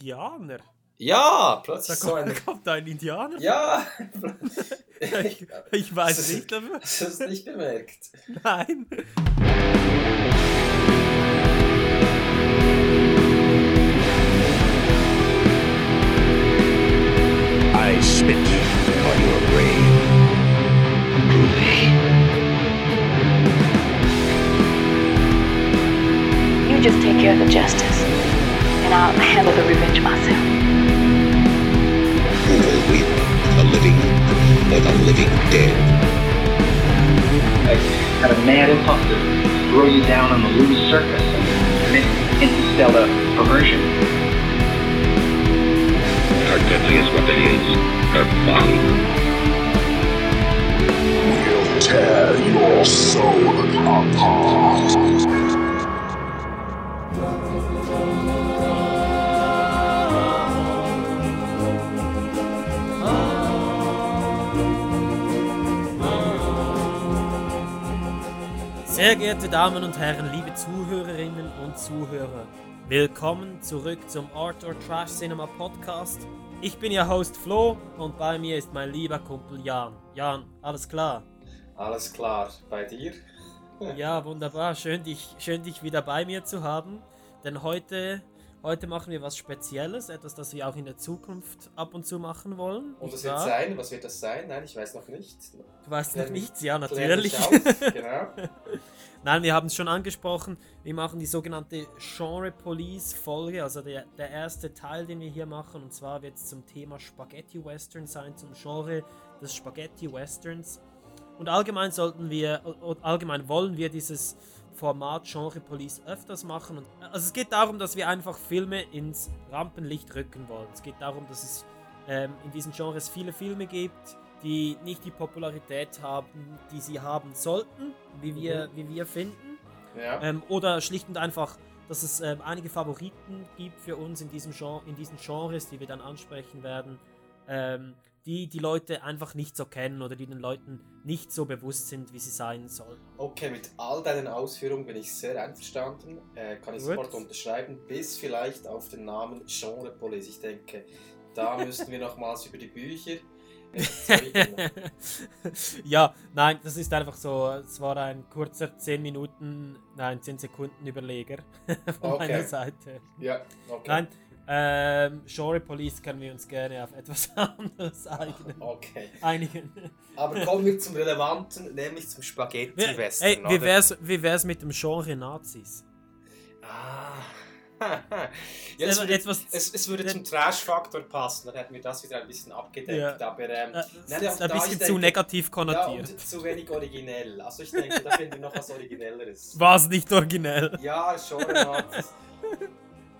Indianer. Ja, Da plötzlich so kommt, ein. kommt ein Indianer. Ja! Ich, ich weiß nicht dafür. Hast du es nicht bemerkt? Nein. I spit on your grave. Groovy. You just take care of the justice, and I'll handle the revenge myself. Who will win, the living or the living dead? I had a mad impulse to throw you down on the loose surface and commit interstellar perversion. Our deadliest weapon is her body. We'll tear your soul apart. Sehr geehrte Damen und Herren, liebe Zuhörerinnen und Zuhörer, willkommen zurück zum Art or Trash Cinema Podcast. Ich bin Ihr Host Flo und bei mir ist mein lieber Kumpel Jan. Jan, alles klar? Alles klar. Bei dir? Ja, wunderbar. Schön dich, schön dich wieder bei mir zu haben. Denn heute, heute machen wir was Spezielles, etwas, das wir auch in der Zukunft ab und zu machen wollen. Und was wird sein? Was wird das sein? Nein, ich weiß noch nicht. Du weißt noch Klär- nichts? Ja, natürlich. Genau. Nein, wir haben es schon angesprochen. Wir machen die sogenannte Genre Police Folge, also der, der erste Teil, den wir hier machen. Und zwar wird es zum Thema Spaghetti Western sein, zum Genre des Spaghetti Westerns. Und allgemein sollten wir, allgemein wollen wir dieses Format Genre Police öfters machen. Und, also es geht darum, dass wir einfach Filme ins Rampenlicht rücken wollen. Es geht darum, dass es ähm, in diesen Genres viele Filme gibt, die nicht die Popularität haben, die sie haben sollten, wie wir, wie wir finden. Ja. Ähm, oder schlicht und einfach, dass es ähm, einige Favoriten gibt für uns in, diesem Gen in diesen Genres, die wir dann ansprechen werden, ähm, die die Leute einfach nicht so kennen oder die den Leuten nicht so bewusst sind, wie sie sein sollen. Okay, mit all deinen Ausführungen bin ich sehr einverstanden. Äh, kann ich Gut. sofort unterschreiben. Bis vielleicht auf den Namen Genre Police. Ich denke, da müssten wir nochmals über die Bücher. ja, nein, das ist einfach so, es war ein kurzer 10 Minuten, nein, 10 Sekunden Überleger von Okay. meiner Seite. ja, okay. Nein, ähm, Genre Police können wir uns gerne auf etwas anderes einigen. Okay. einigen. Aber kommen wir zum Relevanten, nämlich zum Spaghetti-Western. Ey, wie wär's, wie wär's mit dem Genre Nazis? Ah. Ja, es, Aber würde, etwas- es, es würde zum Trash-Faktor passen, dann hätten wir das wieder ein bisschen abgedeckt. Ja. Aber ähm, Äh, das nein, ist ein bisschen zu denke- negativ Ja, konnotiert. und zu wenig originell. Also ich denke, da finden wir noch was Originelleres. War es nicht originell? Ja, schon.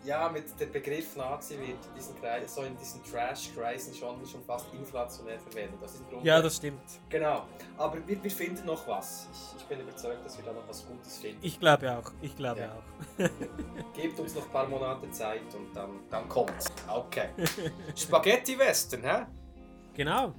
Ja, mit dem Begriff Nazi wird in diesen, so in diesen Trash-Kreisen schon, schon fast inflationär verwendet. Das Ja, das stimmt. Genau. Aber wir, wir finden noch was. Ich, ich bin überzeugt, dass wir da noch was Gutes finden. Ich glaube auch. Ich glaube Ja. auch. Gebt uns noch ein paar Monate Zeit und dann, dann kommt's. Okay. Spaghetti-Western, hä? Genau.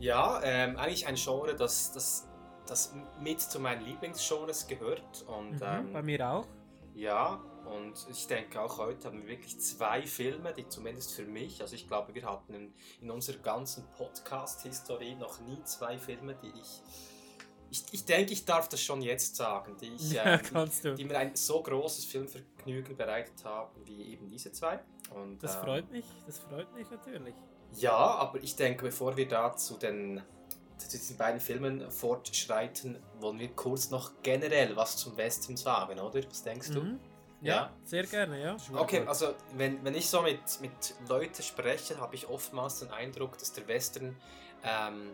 Ja, ähm, eigentlich ein Genre, das, das, das mit zu meinen Lieblingsgenres gehört. Und Mhm, ähm, bei mir auch. Ja, und ich denke auch heute haben wir wirklich zwei Filme, die zumindest für mich, also ich glaube, wir hatten in, in unserer ganzen Podcast-Historie noch nie zwei Filme, die ich, ich, ich denke, ich darf das schon jetzt sagen, die, ich, Ja, äh, du. die, die mir ein so großes Filmvergnügen bereitet haben, wie eben diese zwei. Und, Das ähm, freut mich. Das freut mich natürlich. Ja, aber ich denke, bevor wir da zu den zu diesen beiden Filmen fortschreiten, wollen wir kurz noch generell was zum Western sagen, oder? Was denkst du? Mhm. Ja, sehr gerne, ja. Okay, also wenn, wenn ich so mit, mit Leuten spreche, habe ich oftmals den Eindruck, dass der Western ähm,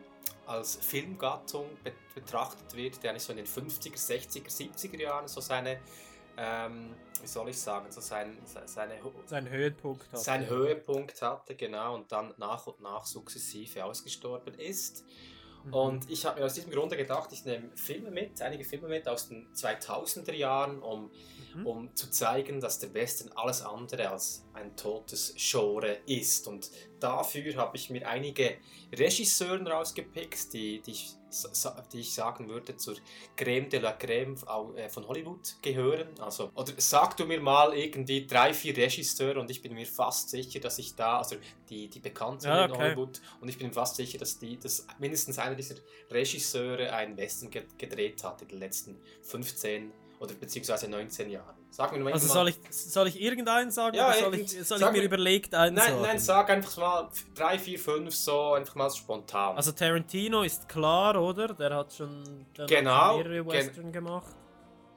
als Filmgattung be betrachtet wird, der eigentlich so in den 50er, 60er, 70er Jahren so seine, ähm, wie soll ich sagen, so sein, se- seine, Sein Höhepunkt. hatte. seinen Höhepunkt hatte, genau, und dann nach und nach sukzessive ausgestorben ist. Mhm. Und ich habe mir aus diesem Grunde gedacht, ich nehme Filme mit, einige Filme mit aus den 2000er Jahren, um, Mhm. um zu zeigen, dass der Western alles andere als ein totes Genre ist. Und dafür habe ich mir einige Regisseuren rausgepickt, die, die, ich, die ich sagen würde zur Creme de la Creme äh, von Hollywood gehören. Also, oder sag du mir mal irgendwie drei, vier Regisseure und ich bin mir fast sicher, dass ich da, also die, die bekannt sind Ja, in okay. Hollywood, und ich bin mir fast sicher, dass, die, dass mindestens einer dieser Regisseure einen Western ge gedreht hat in den letzten 15 oder beziehungsweise 19 Jahren. Sag mir mal Also soll ich, soll ich irgendeinen sagen Ja, oder soll ich, soll ich mir mir- überlegt einen Nein, sagen? nein, sag einfach mal drei, vier, fünf, so einfach mal spontan. Also Tarantino ist klar, oder? Der hat schon, der Genau, hat schon mehrere gen- Western gemacht.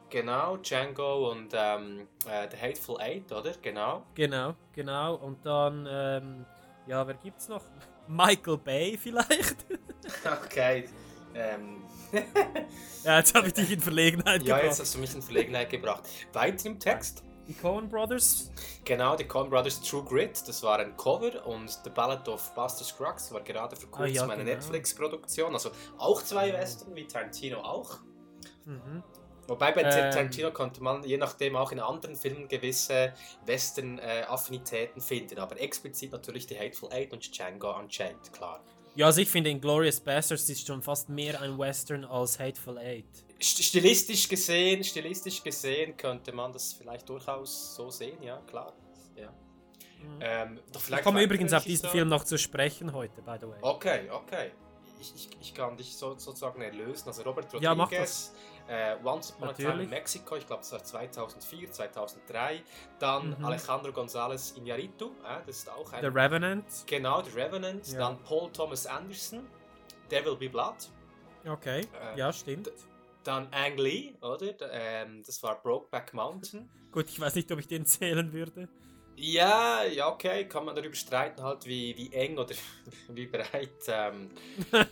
genau, Django und ähm, äh, The Hateful Eight, oder? Genau. Genau, genau. Und dann, ähm, ja, wer gibt's noch? Michael Bay vielleicht? Okay. Ähm, ja, jetzt habe ich dich in Verlegenheit ja, gebracht. jetzt hast du mich in Verlegenheit gebracht. Weiter im Text. Die Coen Brothers? Genau, die Coen Brothers True Grit, das war ein Cover und The Ballad of Buster Scruggs war gerade vor Ah, kurzem ja, eine genau. Netflix-Produktion. Also auch zwei Western wie Tarantino auch. Mhm. Wobei bei Ähm. Tarantino konnte man je nachdem auch in anderen Filmen gewisse Western-Affinitäten finden, aber explizit natürlich die Hateful Eight und Django Unchained, klar. Ja, also ich finde Inglourious Basterds ist schon fast mehr ein Western als Hateful Eight. St- Stilistisch gesehen, stilistisch gesehen könnte man das vielleicht durchaus so sehen, ja, klar. Ja. Ähm, doch Ich komme übrigens auf diesen Regisseure? Film noch zu sprechen heute, by the way. Okay, okay. Ich, ich, ich kann dich so, sozusagen erlösen. Also Robert Rodriguez, Ja, mach das. Äh, Once Upon a Time in Natürlich. Mexico, ich glaube das war 2004, 2003. Dann Mhm. Alejandro González Iñárritu, äh, das ist auch ein... The Revenant. genau, The Revenant. Ja. Dann Paul Thomas Anderson, Devil Be Blood. Okay, Äh, ja, stimmt. Dann Ang Lee, oder? Ähm, das war Brokeback Mountain. Gut, ich weiß nicht, ob ich den zählen würde. Ja, ja, okay, kann man darüber streiten, halt, wie, wie eng oder wie breit. Ähm,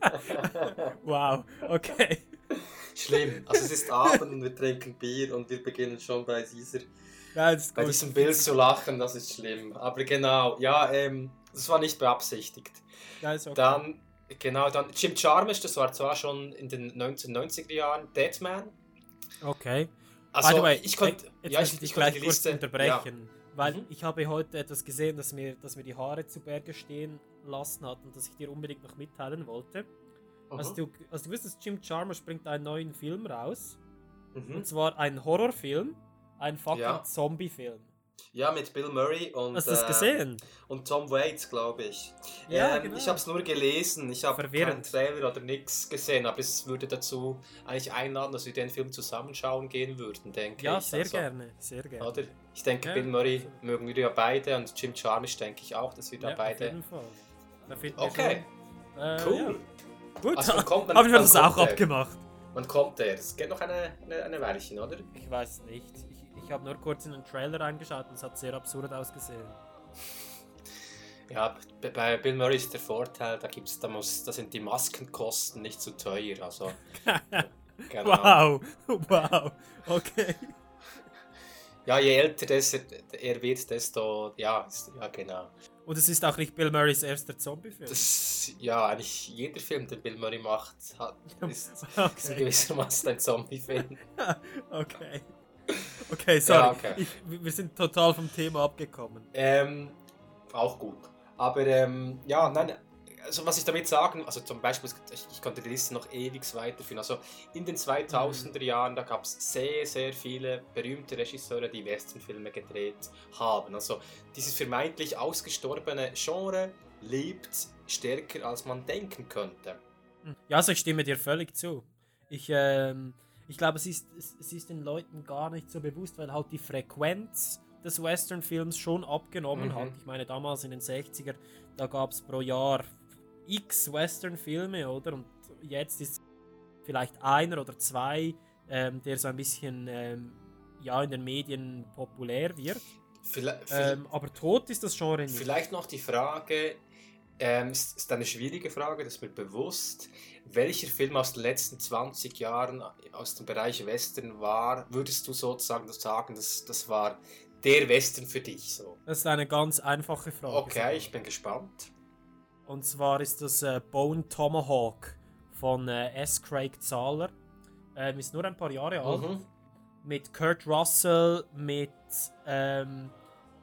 Wow, okay. Schlimm. Also es ist Abend und wir trinken Bier und wir beginnen schon bei dieser Ja, bei diesem Bild zu lachen, das ist schlimm. Aber genau, ja, ähm, das war nicht beabsichtigt. Ja, okay. Dann, genau, dann Jim Jarmusch, das war zwar schon in den 1990er Jahren Deadman. okay. Also By the way, ich konnte, ja, ich, ich ich gleich die kurz Liste unterbrechen, weil Mhm. ich habe heute etwas gesehen, das mir, das mir die Haare zu Berge stehen lassen hat und das ich dir unbedingt noch mitteilen wollte. Ja. Also, du, also du wusstest, Jim Jarmusch bringt einen neuen Film raus. Mhm. Und zwar ein Horrorfilm, ein fucking Ja. Zombie-Film. Ja, mit Bill Murray und, Hast äh, gesehen? und Tom Waits, glaube ich. Ja, ähm, genau. Ich habe es nur gelesen, ich habe keinen. Trailer oder nichts gesehen, aber es würde dazu eigentlich einladen, dass wir den Film zusammenschauen gehen würden, denke Ja, ich. sehr Also, gerne, sehr gerne. Oder? Ich denke, Ja, Bill Murray mögen wir ja beide und Jim Jarmusch denke ich auch, dass wir da Ja, auf beide. jeden Fall. Da Okay, äh, cool. Ja. Gut, Also, kommt man- habe ich mir das auch der? abgemacht. Wann kommt der? Es geht noch eine, eine, eine Weilchen, oder? Ich weiß nicht. Ich, ich habe nur kurz in den Trailer reingeschaut und es hat sehr absurd ausgesehen. Ja, bei Bill Murray ist der Vorteil, da gibt's, da muss, da sind die Maskenkosten nicht zu teuer. Also, genau. Wow, wow, okay. Ja, je älter das er, wird, desto, ja, ist, ja genau. Und es ist auch nicht Bill Murrays erster Zombie-Film. Das, ja, eigentlich jeder Film, den Bill Murray macht, hat, ist, ist Okay. gewissermaßen ein Zombie-Film. okay. Okay, sorry. Ja, okay. Ich, wir sind total vom Thema abgekommen. Ähm, auch gut. Aber ähm, ja, nein, also was ich damit sagen, also zum Beispiel, ich, ich konnte die Liste noch ewig weiterführen. Also in den 2000er Jahren, da gab es sehr, sehr viele berühmte Regisseure, die Westernfilme gedreht haben. Also dieses vermeintlich ausgestorbene Genre lebt stärker, als man denken könnte. Ja, also ich stimme dir völlig zu. Ich, ähm, ich glaube, es ist, es, es ist den Leuten gar nicht so bewusst, weil halt die Frequenz des Western-Films schon abgenommen Mhm. hat. Ich meine, damals in den 60er, da gab es pro Jahr x Western-Filme, oder? Und jetzt ist vielleicht einer oder zwei, ähm, der so ein bisschen ähm, ja, in den Medien populär wird. Vielleicht, Ähm, aber tot ist das Genre nicht. Vielleicht noch die Frage, ähm, ist, ist eine schwierige Frage, das ist mir bewusst. Welcher Film aus den letzten 20 Jahren aus dem Bereich Western war, würdest du sozusagen sagen, das, das war der Western für dich? So? Das ist eine ganz einfache Frage. Okay, ich bin gespannt. Und zwar ist das äh, Bone Tomahawk von äh, S. Craig Zahler. Ähm, ist nur ein paar Jahre alt. Mhm. Mit Kurt Russell, mit ähm,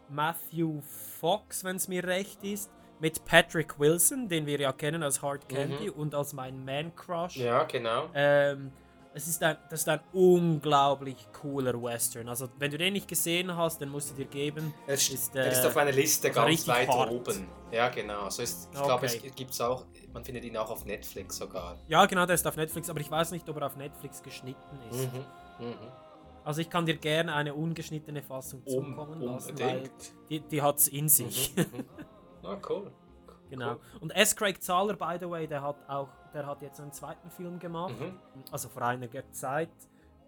Matthew Fox, wenn es mir recht ist, mit Patrick Wilson, den wir ja kennen als Hard Candy und als mein Man Crush. Ja, genau. Ähm, es ist ein, das ist ein unglaublich cooler Western. Also, wenn du den nicht gesehen hast, dann musst du dir geben. Er ist, ist, der ist äh, auf meiner Liste also ganz weit hart. oben. Ja, genau. So ist, ich Okay. glaube, es gibt's auch, man findet ihn auch auf Netflix sogar. Ja, genau, der ist auf Netflix, aber ich weiß nicht, ob er auf Netflix geschnitten ist. Mhm. Mhm. Also, ich kann dir gerne eine ungeschnittene Fassung Um- zukommen lassen, weil die, die hat es in sich. Mhm. Mhm. Ah, cool. Genau. Cool. Und S. Craig Zahler, by the way, der hat auch, der hat jetzt einen zweiten Film gemacht, Mhm. also vor einiger Zeit.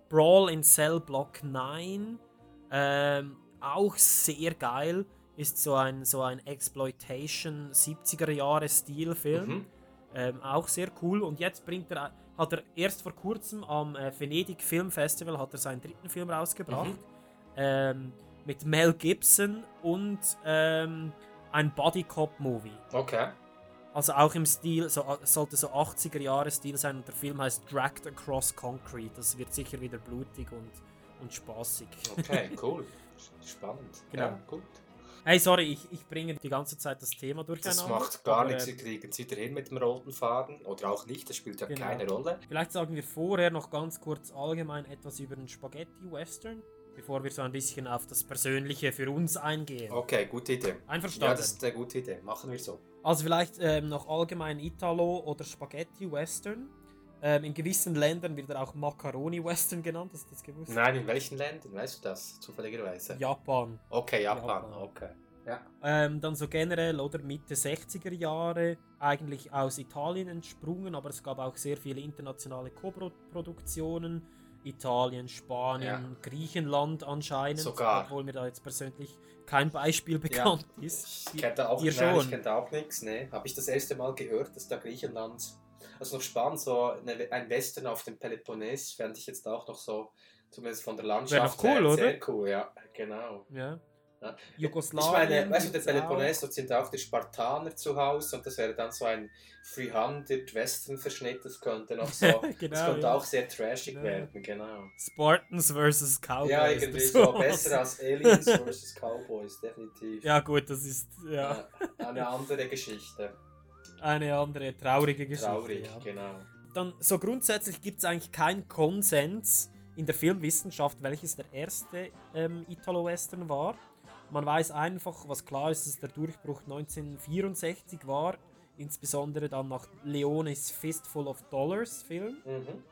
Brawl in Cell Block 9. Ähm, auch sehr geil. Ist so ein, so ein Exploitation 70er Jahre Stilfilm. Mhm. Ähm, auch sehr cool. Und jetzt bringt er, hat er erst vor kurzem am äh, Venedig Film Festival hat er seinen dritten Film rausgebracht. Mhm. Ähm, mit Mel Gibson und ähm, ein Buddy Cop Movie. Okay. Also auch im Stil, so, es sollte so 80er Jahre Stil sein und der Film heißt Dragged Across Concrete. Das wird sicher wieder blutig und, und spaßig. Okay, cool. Spannend. Genau. Ja, gut. Hey, sorry, ich, ich bringe die ganze Zeit das Thema durcheinander. Das macht gar aber, nichts, wir kriegen es wieder hin mit dem roten Faden. Oder auch nicht, das spielt ja Genau. keine Rolle. Vielleicht sagen wir vorher noch ganz kurz allgemein etwas über den Spaghetti Western, bevor wir so ein bisschen auf das Persönliche für uns eingehen. Okay, gute Idee. Einverstanden? Ja, das ist eine gute Idee. Machen wir so. Also vielleicht ähm, noch allgemein Italo oder Spaghetti Western. Ähm, in gewissen Ländern wird er auch Macaroni Western genannt, hast du das gewusst? Nein, in welchen Ländern? Weißt du das? Zufälligerweise. Japan. Okay, Japan. Japan. Okay. Ja. Ähm, dann so generell oder Mitte 60er Jahre, eigentlich aus Italien entsprungen, aber es gab auch sehr viele internationale Co-Produktionen. Italien, Spanien, Griechenland anscheinend, Sogar. obwohl mir da jetzt persönlich kein Beispiel bekannt ist. Ich kenne da auch, Ihr nein, ich schon? kenn da auch nichts. Ne? Habe ich das erste Mal gehört, dass da Griechenland. Also noch spannend, so eine, ein Western auf dem Peloponnes fände ich jetzt auch noch so, zumindest von der Landschaft. Wäre cool, her, Sehr cool, ja, genau. Ja. Ja. Ich Jugoslawien. meine, weißt du, der gibt's auch. Peloponnes, dort sind auch die Spartaner zu Hause und das wäre dann so ein 300 Western-Verschnitt, das könnte noch so, das Genau, könnte ja. auch sehr trashig Ja. werden, genau. Spartans vs. Cowboys. ja, irgendwie so sowas. besser als Aliens vs. Cowboys, definitiv. Ja, gut, das ist ja, eine andere Geschichte. eine andere traurige Geschichte. Traurig, genau. Dann so grundsätzlich gibt es eigentlich keinen Konsens in der Filmwissenschaft, welches der erste ähm, Italo-Western war. Man weiß einfach, was klar ist, dass der Durchbruch 1964 war, insbesondere dann nach Leones Fistful of Dollars Film. Mhm.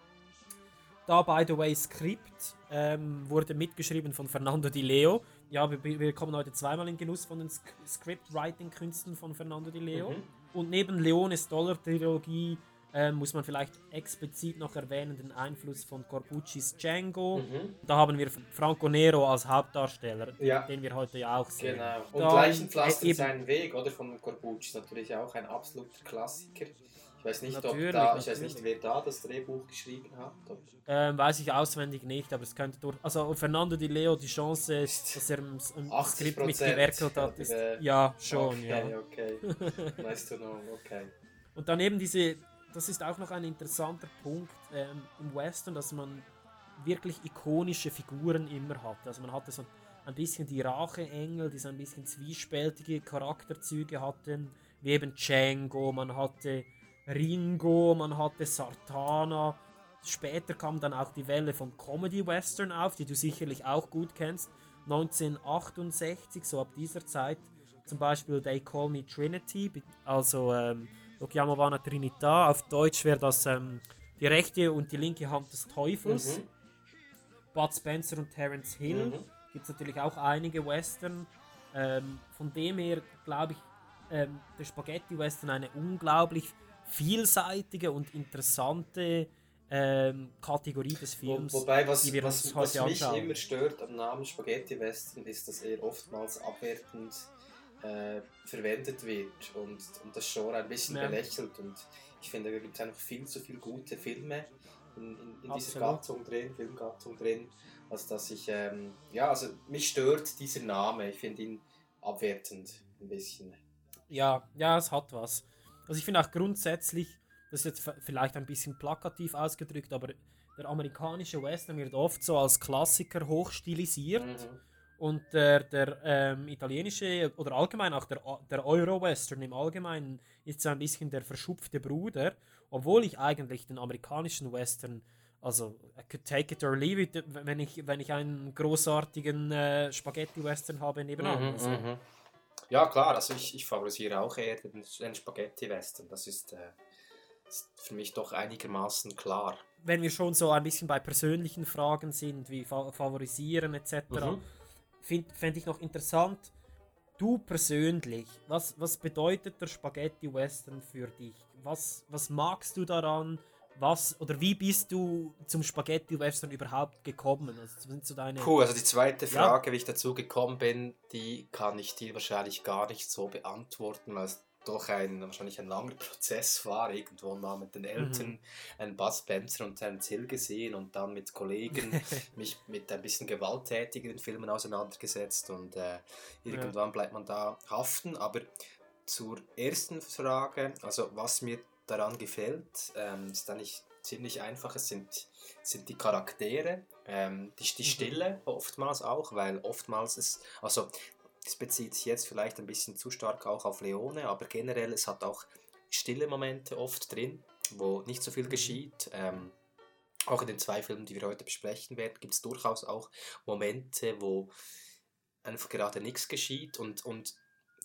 Da, by the way, Skript ähm, wurde mitgeschrieben von Fernando Di Leo. Ja, wir, wir kommen heute zweimal in Genuss von den Script-Writing-Künsten von Fernando Di Leo. Mhm. Und neben Leones Dollar-Trilogie ähm, muss man vielleicht explizit noch erwähnen den Einfluss von Corbucci's Django. Mhm. Da haben wir Franco Nero als Hauptdarsteller, Ja. den wir heute ja auch sehen. Genau. Und Dann, Leichenpflaster äh, eben- seinen Weg, oder? Von Corbucci ist natürlich auch ein absoluter Klassiker. Ich weiß nicht, ob da, ich weiß nicht, wer da das Drehbuch geschrieben hat. Ähm, weiß ich auswendig nicht, aber es könnte durch. Also Fernando Di Leo, die Chance, dass er im, im 80% Skript mitgewerkelt hat, ist. äh, Ja, schon, okay, ja. okay. nice to know, okay. Und dann eben diese, das ist auch noch ein interessanter Punkt ähm, im Western, dass man wirklich ikonische Figuren immer hat. Also man hatte so ein bisschen die Racheengel, die so ein bisschen zwiespältige Charakterzüge hatten, wie eben Django, man hatte Ringo, man hatte Sartana. Später kam dann auch die Welle von Comedy-Western auf, die du sicherlich auch gut kennst. 1968, so ab dieser Zeit, zum Beispiel They Call Me Trinity, also ähm, Lo chiamavano Trinità, auf Deutsch wäre das ähm, die rechte und die linke Hand des Teufels. Mhm. Bud Spencer und Terence Hill. Mhm. Gibt es natürlich auch einige Western. Ähm, von dem her glaube ich, ähm, der Spaghetti Western eine unglaublich vielseitige und interessante ähm, Kategorie des Wo, Films. wobei, was, was, was mich immer stört am Namen Spaghetti Western ist, dass er oftmals abwertend äh, verwendet wird und, und das Genre ein bisschen Ja. belächelt. Und ich finde, da gibt es einfach viel zu viele gute Filme in, in, in dieser. Gattung drin, Filmgattung drin, als dass ich, ähm, ja, also mich stört dieser Name. Ich finde ihn abwertend ein bisschen. Ja, ja, es hat was. Also ich finde auch grundsätzlich, das ist jetzt vielleicht ein bisschen plakativ ausgedrückt, aber der amerikanische Western wird oft so als Klassiker hochstilisiert. Mhm. Und der, der ähm, italienische oder allgemein auch der, der Euro-Western im Allgemeinen ist so ein bisschen der verschupfte Bruder, obwohl ich eigentlich den amerikanischen Western, also I could take it or leave it, wenn ich, wenn ich einen großartigen äh, Spaghetti-Western habe nebenan. Mhm, also, mhm. Ja, klar, also ich, ich favorisiere auch eher den, den Spaghetti-Western. Das ist, äh, ist für mich doch einigermaßen klar. Wenn wir schon so ein bisschen bei persönlichen Fragen sind, wie fa favorisieren etc., Mhm. Fände ich noch interessant, du persönlich, was, was bedeutet der Spaghetti Western für dich? Was, was magst du daran? Was oder wie bist du zum Spaghetti Western überhaupt gekommen? Also, sind so deine Puh, also die zweite Frage, wie ich dazu gekommen bin, die kann ich dir wahrscheinlich gar nicht so beantworten, weil es doch ein, wahrscheinlich ein langer Prozess war. Irgendwo mal mit den Eltern einen Bud Spencer und Terence Hill gesehen und dann mit Kollegen mich mit ein bisschen gewalttätigeren Filmen auseinandergesetzt und äh, irgendwann bleibt man da haften. Aber zur ersten Frage, also was mir daran gefällt, ähm, ist eigentlich ziemlich einfach. Es sind, sind die Charaktere, ähm, die, die Stille oftmals auch, weil oftmals es, also es bezieht sich jetzt vielleicht ein bisschen zu stark auch auf Leone, aber generell es hat auch stille Momente oft drin, wo nicht so viel geschieht. Ähm, auch in den zwei Filmen, die wir heute besprechen werden, gibt es durchaus auch Momente, wo einfach gerade nichts geschieht und, und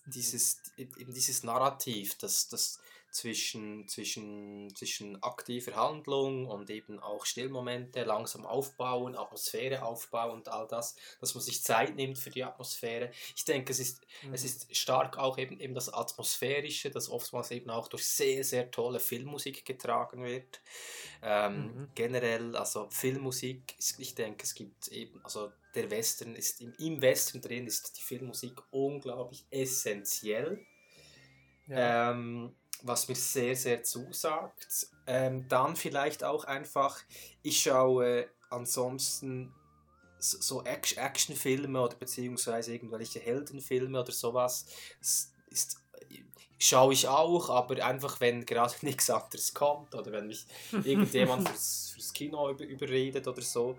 dieses, eben dieses Narrativ, das, das zwischen, zwischen, zwischen aktiver Handlung und eben auch Stillmomente langsam aufbauen, Atmosphäre aufbauen und all das, dass man sich Zeit nimmt für die Atmosphäre. Ich denke, es ist, es ist stark auch eben, eben das Atmosphärische, das oftmals eben auch durch sehr, sehr tolle Filmmusik getragen wird. Ähm, Mhm. Generell, also Filmmusik, ich denke, es gibt eben, also der Western ist, im, im Western drin ist die Filmmusik unglaublich essentiell ja. ähm, was mir sehr, sehr zusagt. Ähm, dann vielleicht auch einfach, ich schaue ansonsten so so Act- Actionfilme oder beziehungsweise irgendwelche Heldenfilme oder sowas. Das ist, schaue ich auch, aber einfach, wenn gerade nichts anderes kommt oder wenn mich irgendjemand fürs, fürs Kino über, überredet oder so.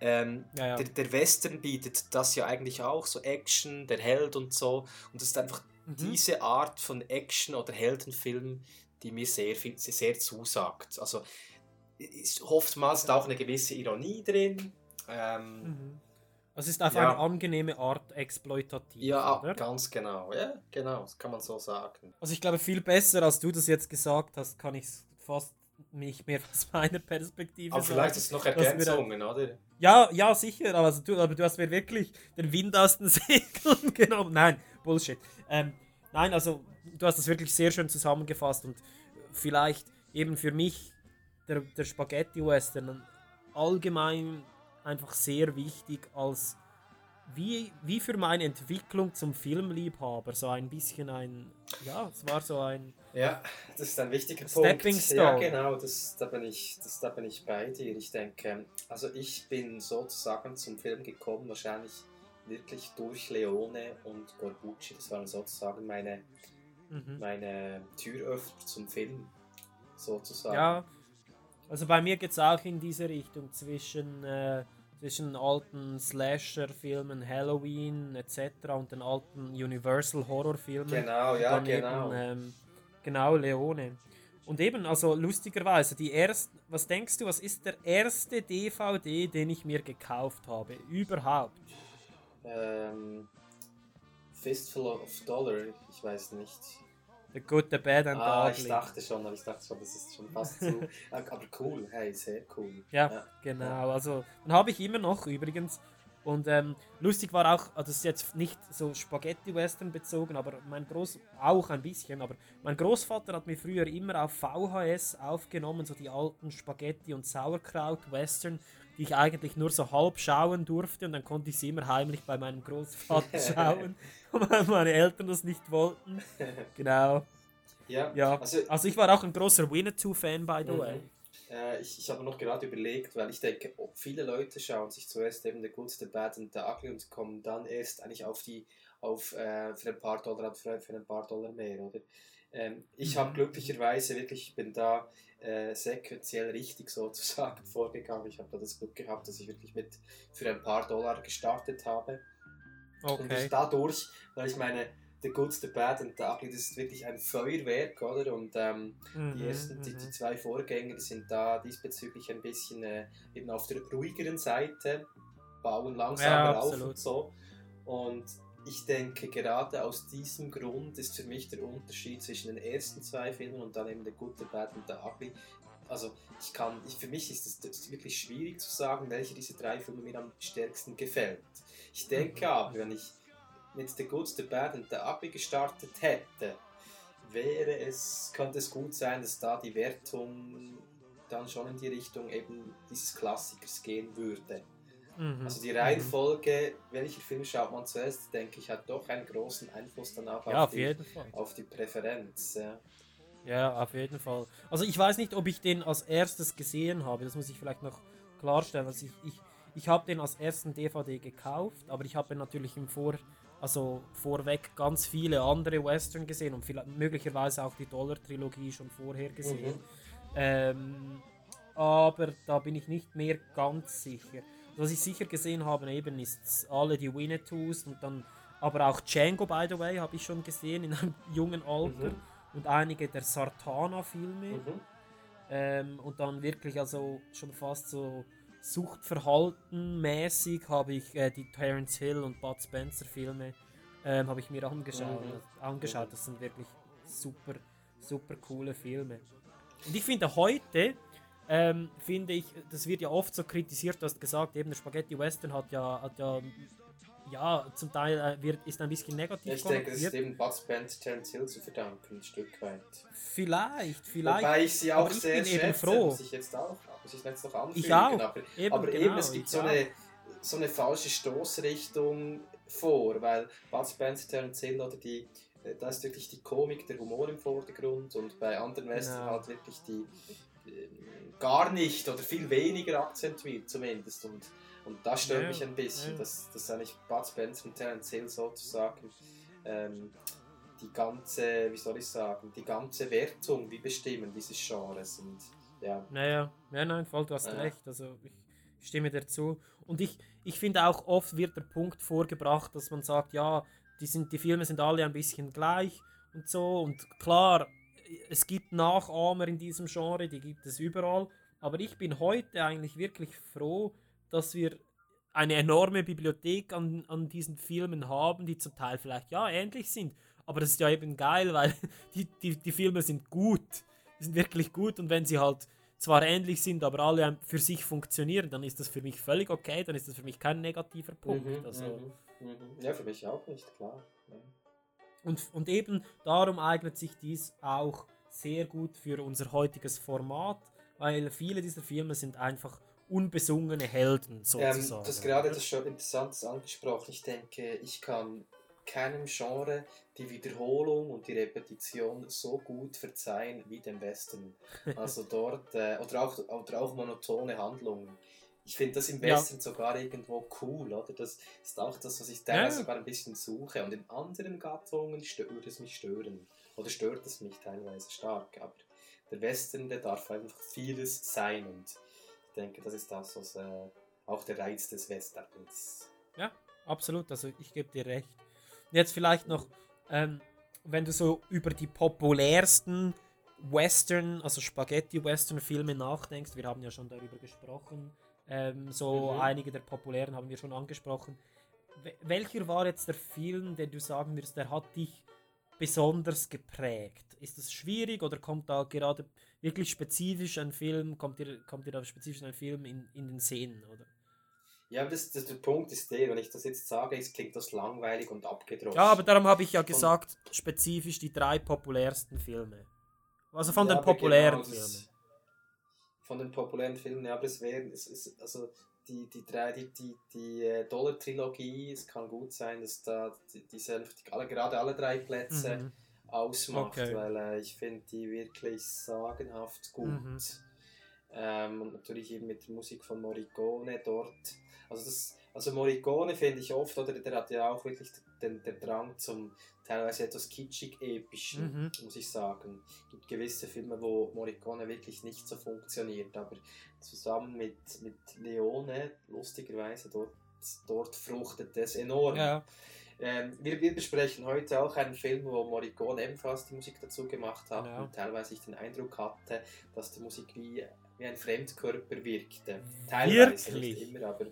Ähm, Ja, ja. Der, der Western bietet das ja eigentlich auch, so Action, der Held und so. Und das ist einfach Mhm. diese Art von Action- oder Heldenfilm, die mir sehr, viel, sehr, zusagt. Also ist oftmals da auch eine gewisse Ironie drin. Ähm, Mhm. Also es ist auf Ja. eine angenehme Art exploitativ, ja, oder? ganz genau. Ja, genau, das kann man so sagen. Also ich glaube, viel besser, als du das jetzt gesagt hast, kann ich es fast nicht mehr aus meiner Perspektive Aber vielleicht ist es noch Was wir Ergänzungen, oder? Ja, ja, sicher, aber, also du, aber du hast mir wirklich den Wind aus den Segeln genommen. Nein, Bullshit. Ähm, nein, also du hast das wirklich sehr schön zusammengefasst und vielleicht eben für mich der, der Spaghetti-Western allgemein einfach sehr wichtig als wie, wie für meine Entwicklung zum Filmliebhaber. So ein bisschen ein, ja, es war so ein, Ja, das ist ein wichtiger Stepping Punkt. Stone. Ja, genau, das, da, bin ich, das, da bin ich bei dir. Ich denke, also ich bin sozusagen zum Film gekommen, wahrscheinlich wirklich durch Leone und Corbucci. Das waren sozusagen meine, mhm. meine Türöffner zum Film, sozusagen. Ja, also bei mir geht es auch in diese Richtung zwischen, äh, zwischen alten Slasher-Filmen, Halloween etc. und den alten Universal-Horror-Filmen. Genau, ja, Daneben, genau. Ähm, genau, Leone. Und eben, also lustigerweise, die ersten, was denkst du, was ist der erste DVD, den ich mir gekauft habe? Überhaupt? Ähm, Fistful of Dollar, ich weiß nicht. The Good, the Bad and Ah, the ich Ugly. dachte schon, aber ich dachte schon, das ist schon fast zu. Aber cool, hey, sehr cool. Ja, genau. Also, den habe ich immer noch übrigens. Und ähm, lustig war auch, also das ist jetzt nicht so Spaghetti-Western bezogen, aber mein Groß, auch ein bisschen, aber mein Großvater hat mir früher immer auf VHS aufgenommen, so die alten Spaghetti- und Sauerkraut-Western, die ich eigentlich nur so halb schauen durfte und dann konnte ich sie immer heimlich bei meinem Großvater schauen, weil meine Eltern das nicht wollten. Genau. Ja, Ja, also also ich war auch ein großer Winnetou-Fan, by the Mhm. way. Äh, ich ich habe noch gerade überlegt, weil ich denke, ob viele Leute schauen sich zuerst eben The Good, The Bad and The Ugly und kommen dann erst eigentlich auf die, auf äh, für ein paar Dollar, für, für ein paar Dollar mehr, oder? Ähm, ich Mhm. habe glücklicherweise wirklich, ich bin da äh, sequenziell richtig sozusagen vorgegangen. Ich habe da das Glück gehabt, dass ich wirklich mit für ein paar Dollar gestartet habe. Und ich Okay. dadurch, weil ich meine, The Good, The Bad and The Ugly, das ist wirklich ein Feuerwerk, oder? Und ähm, die Mhm, ersten, die, die mhm. zwei Vorgänger sind da diesbezüglich ein bisschen äh, eben auf der ruhigeren Seite, bauen langsamer Ja, auf und so. Und ich denke, gerade aus diesem Grund ist für mich der Unterschied zwischen den ersten zwei Filmen und dann eben The Good, The Bad und The Ugly. Also ich kann, ich, für mich ist es wirklich schwierig zu sagen, welche dieser drei Filme mir am stärksten gefällt. Ich denke Mhm. aber, wenn ich mit The Good, The Bad und The Ugly gestartet hätte, wäre es, könnte es gut sein, dass da die Wertung dann schon in die Richtung eben dieses Klassikers gehen würde. Mhm, Also die mhm. Reihenfolge, welcher Film schaut man zuerst, denke ich, hat doch einen großen Einfluss dann auch Ja, auf, auf die, jeden Fall. auf die Präferenz. Ja. Ja, auf jeden Fall. Also ich weiß nicht, ob ich den als erstes gesehen habe. Das muss ich vielleicht noch klarstellen. Also ich, ich, ich habe den als ersten DVD gekauft, aber ich habe natürlich im Vor, also vorweg ganz viele andere Western gesehen und vielleicht, möglicherweise auch die Dollar-Trilogie schon vorher gesehen. Mhm. Ähm, aber da bin ich nicht mehr ganz sicher. Was ich sicher gesehen habe, eben ist alle die Winnetous und dann aber auch Django, by the way, habe ich schon gesehen in einem jungen Alter Mhm. und einige der Sartana-Filme. Mhm. Ähm, und dann wirklich also schon fast so Suchtverhalten mäßig habe ich äh, die Terence Hill und Bud Spencer Filme ähm, habe ich mir angeschaut. Mhm. angeschaut. Das sind wirklich super, super coole Filme. Und ich finde heute, ähm, finde ich, das wird ja oft so kritisiert, du hast gesagt, eben der Spaghetti Western hat ja, hat ja, ja zum Teil äh, wird, ist ein bisschen negativ Ich denke, es ist eben Bud Spencer, Terence Hill zu verdanken, ein Stück weit. Vielleicht, vielleicht. Wobei ich sie auch sehr schätze, froh. muss ich jetzt auch, muss ich jetzt noch anfügen. Ich auch. Aber Eben, aber genau, eben, es gibt so auch. eine, so eine falsche Stoßrichtung vor, weil Bud Spencer, Terence Hill oder die, äh, da ist wirklich die Komik, der Humor im Vordergrund und bei anderen Western Genau. halt wirklich die ähm, gar nicht oder viel weniger akzentuiert zumindest und, und das stört Ja, mich ein bisschen, ja. dass, dass eigentlich Bud Spencer und Terence Hill sozusagen ähm, die ganze, wie soll ich sagen, die ganze Wertung, wie bestimmen dieses Genres und ja. Naja, ja, nein, voll, du hast Ja. recht. Also ich stimme dir zu. Und ich, ich finde auch oft wird der Punkt vorgebracht, dass man sagt, ja, die, sind, die Filme sind alle ein bisschen gleich und so. Und klar, es gibt Nachahmer in diesem Genre, die gibt es überall. Aber ich bin heute eigentlich wirklich froh, dass wir eine enorme Bibliothek an, an diesen Filmen haben, die zum Teil vielleicht ja ähnlich sind. Aber das ist ja eben geil, weil die, die, die Filme sind gut. Die sind wirklich gut und wenn sie halt zwar ähnlich sind, aber alle für sich funktionieren, dann ist das für mich völlig okay, dann ist das für mich kein negativer Punkt. Mhm, also, mhm, mhm. Ja, für mich auch nicht, klar. Ja. und, und eben darum eignet sich dies auch sehr gut für unser heutiges Format, weil viele dieser Filme sind einfach unbesungene Helden Ähm, sozusagen. du hast gerade etwas schon Interessantes angesprochen. Ich denke, ich kann keinem Genre die Wiederholung und die Repetition so gut verzeihen wie dem Western. Also dort, äh, oder, auch, oder auch monotone Handlungen. Ich finde das im Ja. Western sogar irgendwo cool, oder? Das ist auch das, was ich teilweise Ja. sogar ein bisschen suche. Und in anderen Gattungen würde es mich stören. Oder stört es mich teilweise stark. Aber der Western, der darf einfach vieles sein. Und ich denke, das ist das, was äh, auch der Reiz des Westerns. Ja, absolut. Also ich gebe dir recht. Jetzt vielleicht noch, ähm, wenn du so über die populärsten Western, also Spaghetti-Western-Filme nachdenkst, wir haben ja schon darüber gesprochen, ähm, so Mhm. einige der populären haben wir schon angesprochen. Wel- Welcher war jetzt der Film, den du sagen würdest, der hat dich besonders geprägt? Ist das schwierig oder kommt da gerade wirklich spezifisch ein Film, kommt dir, kommt dir da spezifisch ein Film in, in den Sinn, oder? Ja, aber das, das, der Punkt ist der, wenn ich das jetzt sage, es klingt das langweilig und abgedroschen. Ja, aber darum habe ich ja gesagt, spezifisch die drei populärsten Filme. Also von Ja, den aber populären genau, Filmen. Von den populären Filmen, ja, aber es wären, es ist, also die, die drei, die, die, die äh, Dollar-Trilogie, es kann gut sein, dass da die, die, alle, gerade alle drei Plätze Mhm. ausmacht, Okay. weil äh, ich finde die wirklich sagenhaft gut. Mhm. Ähm, und natürlich eben mit der Musik von Morricone dort. Also, das, also Morricone finde ich oft, oder der hat ja auch wirklich den, den Drang zum teilweise etwas kitschig-epischen, Mhm. muss ich sagen. Es gibt gewisse Filme, wo Morricone wirklich nicht so funktioniert, aber zusammen mit, mit Leone, lustigerweise dort dort fruchtet es enorm. Ja. Ähm, wir, wir besprechen heute auch einen Film, wo Morricone ebenfalls die Musik dazu gemacht hat Genau. und teilweise ich den Eindruck hatte, dass die Musik wie, wie ein Fremdkörper wirkte. Teilweise, Wirklich? nicht immer, aber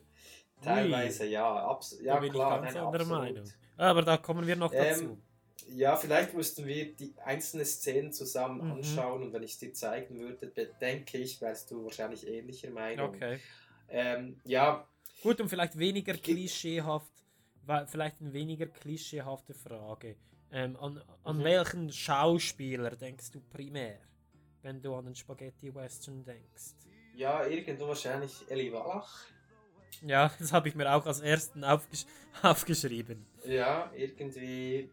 teilweise ja. Abs ja, da bin klar, ich ganz nein, anderer absolut. Meinung. Aber da kommen wir noch dazu. Ähm, Ja, vielleicht müssten wir die einzelnen Szenen zusammen Mhm. anschauen und wenn ich es dir zeigen würde, denke ich, wärst du wahrscheinlich ähnlicher Meinung. okay. Ähm, ja, Gut, und vielleicht weniger Ge- klischeehaft, vielleicht eine weniger klischeehafte Frage. Ähm, an an Mhm. welchen Schauspieler denkst du primär, wenn du an den Spaghetti Western denkst? ja, irgendwo wahrscheinlich Eli Wallach. Ja, das habe ich mir auch als ersten aufgesch aufgeschrieben. Ja, irgendwie.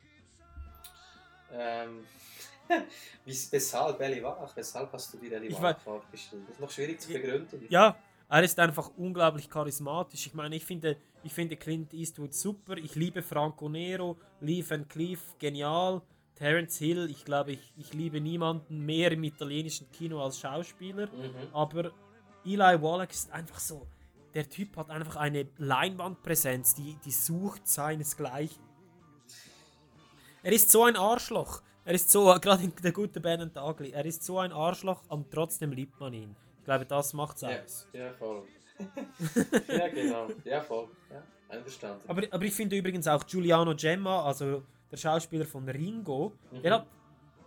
Ähm, weshalb Eli Wallach? Weshalb hast du dir Eli Ich Wallach aufgeschrieben? Das ist noch schwierig zu begründen. Ja, er ist einfach unglaublich charismatisch. Ich meine, ich finde, ich finde Clint Eastwood super. Ich liebe Franco Nero, Lee Van Cleef, genial. Terence Hill, ich glaube, ich, ich liebe niemanden mehr im italienischen Kino als Schauspieler. Mhm. Aber Eli Wallach ist einfach so. Der Typ hat einfach eine Leinwandpräsenz, die, die sucht seinesgleichen. Er ist so ein Arschloch. Er ist so, gerade in der gute Ben und Dagli, er ist so ein Arschloch und trotzdem liebt man ihn. Ich glaube, das macht's Ja, aus. ja, voll. ja, genau. Ja, voll. Ja, einverstanden. Aber, aber ich finde übrigens auch Giuliano Gemma, also der Schauspieler von Ringo, Mhm. der hat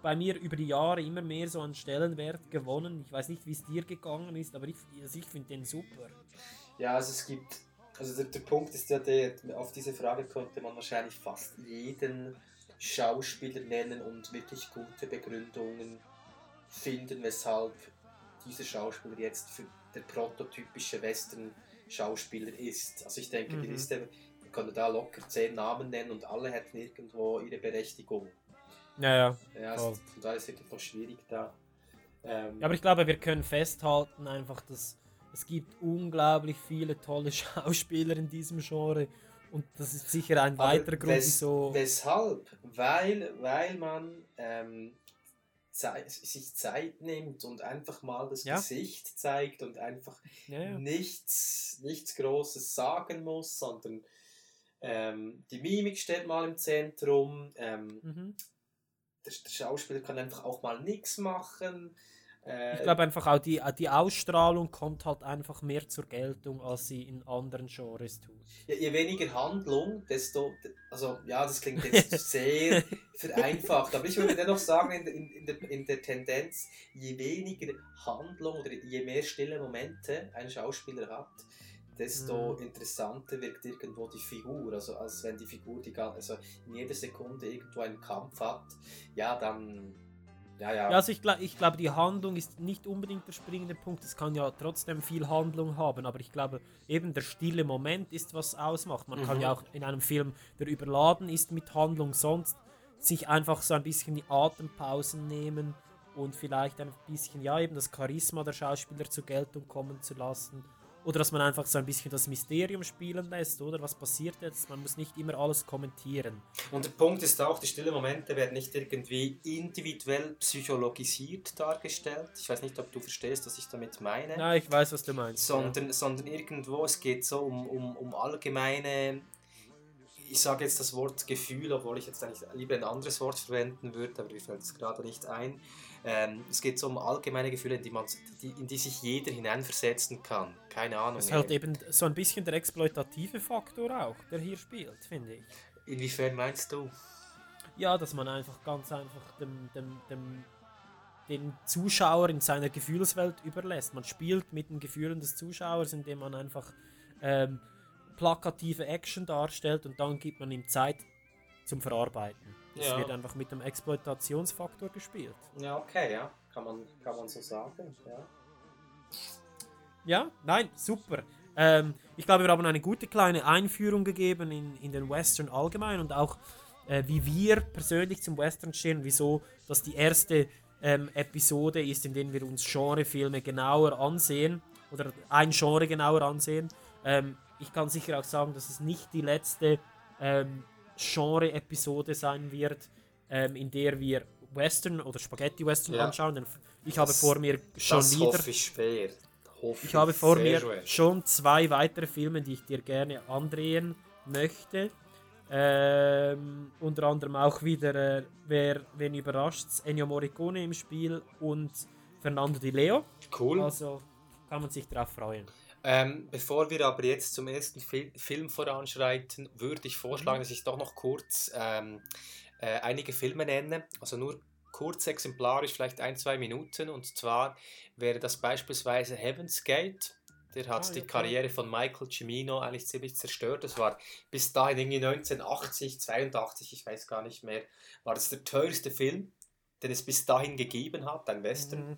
bei mir über die Jahre immer mehr so einen Stellenwert gewonnen. Ich weiß nicht, wie es dir gegangen ist, aber ich, also ich finde den super. Ja, also es gibt, also der, der Punkt ist ja, der, auf diese Frage konnte man wahrscheinlich fast jeden Schauspieler nennen und wirklich gute Begründungen finden, weshalb dieser Schauspieler jetzt für der prototypische Western-Schauspieler ist. Also ich denke, die Mhm. Liste, könnte da locker zehn Namen nennen und alle hätten irgendwo ihre Berechtigung. Ja, ja. Ja, also, daher ist es wirklich noch schwierig da. Ähm, Ja, aber ich glaube, wir können festhalten einfach, dass es gibt unglaublich viele tolle Schauspieler in diesem Genre und das ist sicher ein weiterer Grund, wes- wieso. Weshalb? Weil, weil man ähm, Zeit, sich Zeit nimmt und einfach mal das Ja. Gesicht zeigt und einfach Ja, ja. nichts, nichts Großes sagen muss, sondern ähm, die Mimik steht mal im Zentrum. Ähm, Mhm. der, der Schauspieler kann einfach auch mal nichts machen. Äh, Ich glaube einfach auch, die, die Ausstrahlung kommt halt einfach mehr zur Geltung, als sie in anderen Genres tut. je, je weniger Handlung, desto, also ja, das klingt jetzt sehr vereinfacht, aber ich würde dennoch sagen, in, in, in, der, in der Tendenz, je weniger Handlung oder je mehr stille Momente ein Schauspieler hat, desto Mhm. interessanter wirkt irgendwo die Figur. Also als wenn die Figur die, also in jeder Sekunde irgendwo einen Kampf hat, ja, dann, ja, ja. Ja, also ich, glaub, ich glaube, die Handlung ist nicht unbedingt der springende Punkt. Es kann ja trotzdem viel Handlung haben, aber ich glaube, eben der stille Moment ist, was ausmacht. Man kann Mhm. ja auch in einem Film, der überladen ist mit Handlung, sonst sich einfach so ein bisschen die Atempausen nehmen und vielleicht ein bisschen, ja, eben das Charisma der Schauspieler zur Geltung kommen zu lassen. Oder dass man einfach so ein bisschen das Mysterium spielen lässt, oder? Was passiert jetzt? Man muss nicht immer alles kommentieren. Und der Punkt ist auch, die stillen Momente werden nicht irgendwie individuell psychologisiert dargestellt. Ich weiß nicht, ob du verstehst, was ich damit meine. Ja, ich weiß, was du meinst. ja. sondern, sondern irgendwo, es geht so um, um, um allgemeine, ich sage jetzt das Wort Gefühl, obwohl ich jetzt eigentlich lieber ein anderes Wort verwenden würde, aber mir fällt es gerade nicht ein. Ähm, es geht so um allgemeine Gefühle, in die, man, die, in die sich jeder hineinversetzen kann. Keine Ahnung. Das ist halt eben so ein bisschen der exploitative Faktor auch, der hier spielt, finde ich. Inwiefern meinst du? Ja, dass man einfach ganz einfach dem, dem, dem, den Zuschauer in seiner Gefühlswelt überlässt. Man spielt mit den Gefühlen des Zuschauers, indem man einfach ähm, plakative Action darstellt und dann gibt man ihm Zeit zum Verarbeiten. Es Ja. wird einfach mit dem Exploitationsfaktor gespielt. Ja, okay, ja. Kann man, kann man so sagen. Ja. Ja, nein, super. Ähm, ich glaube, wir haben eine gute kleine Einführung gegeben in, in den Western allgemein und auch äh, wie wir persönlich zum Western stehen, wieso das die erste ähm, Episode ist, in der wir uns Genrefilme genauer ansehen oder ein Genre genauer ansehen. Ähm, ich kann sicher auch sagen, dass es nicht die letzte ähm, Genre-Episode sein wird, ähm, in der wir Western oder Spaghetti-Western Ja. anschauen. Denn ich habe Das- vor mir schon das wieder hoffe ich schwer. Hoffen. Ich habe vor mir schön. schon zwei weitere Filme, die ich dir gerne andrehen möchte. Ähm, unter anderem auch wieder, äh, wer, wen überrascht Ennio Morricone im Spiel und Fernando Di Leo. Cool. Also kann man sich darauf freuen. Ähm, bevor wir aber jetzt zum ersten Fil Film voranschreiten, würde ich vorschlagen, Mhm. dass ich doch noch kurz ähm, äh, einige Filme nenne. Also nur kurz exemplarisch, vielleicht ein, zwei Minuten. Und zwar wäre das beispielsweise Heaven's Gate. Der hat Ah, die ja. Karriere von Michael Cimino eigentlich ziemlich zerstört. Das war bis dahin irgendwie 1980, 82, ich weiß gar nicht mehr, war das der teuerste Film, den es bis dahin gegeben hat, ein Western. Mhm.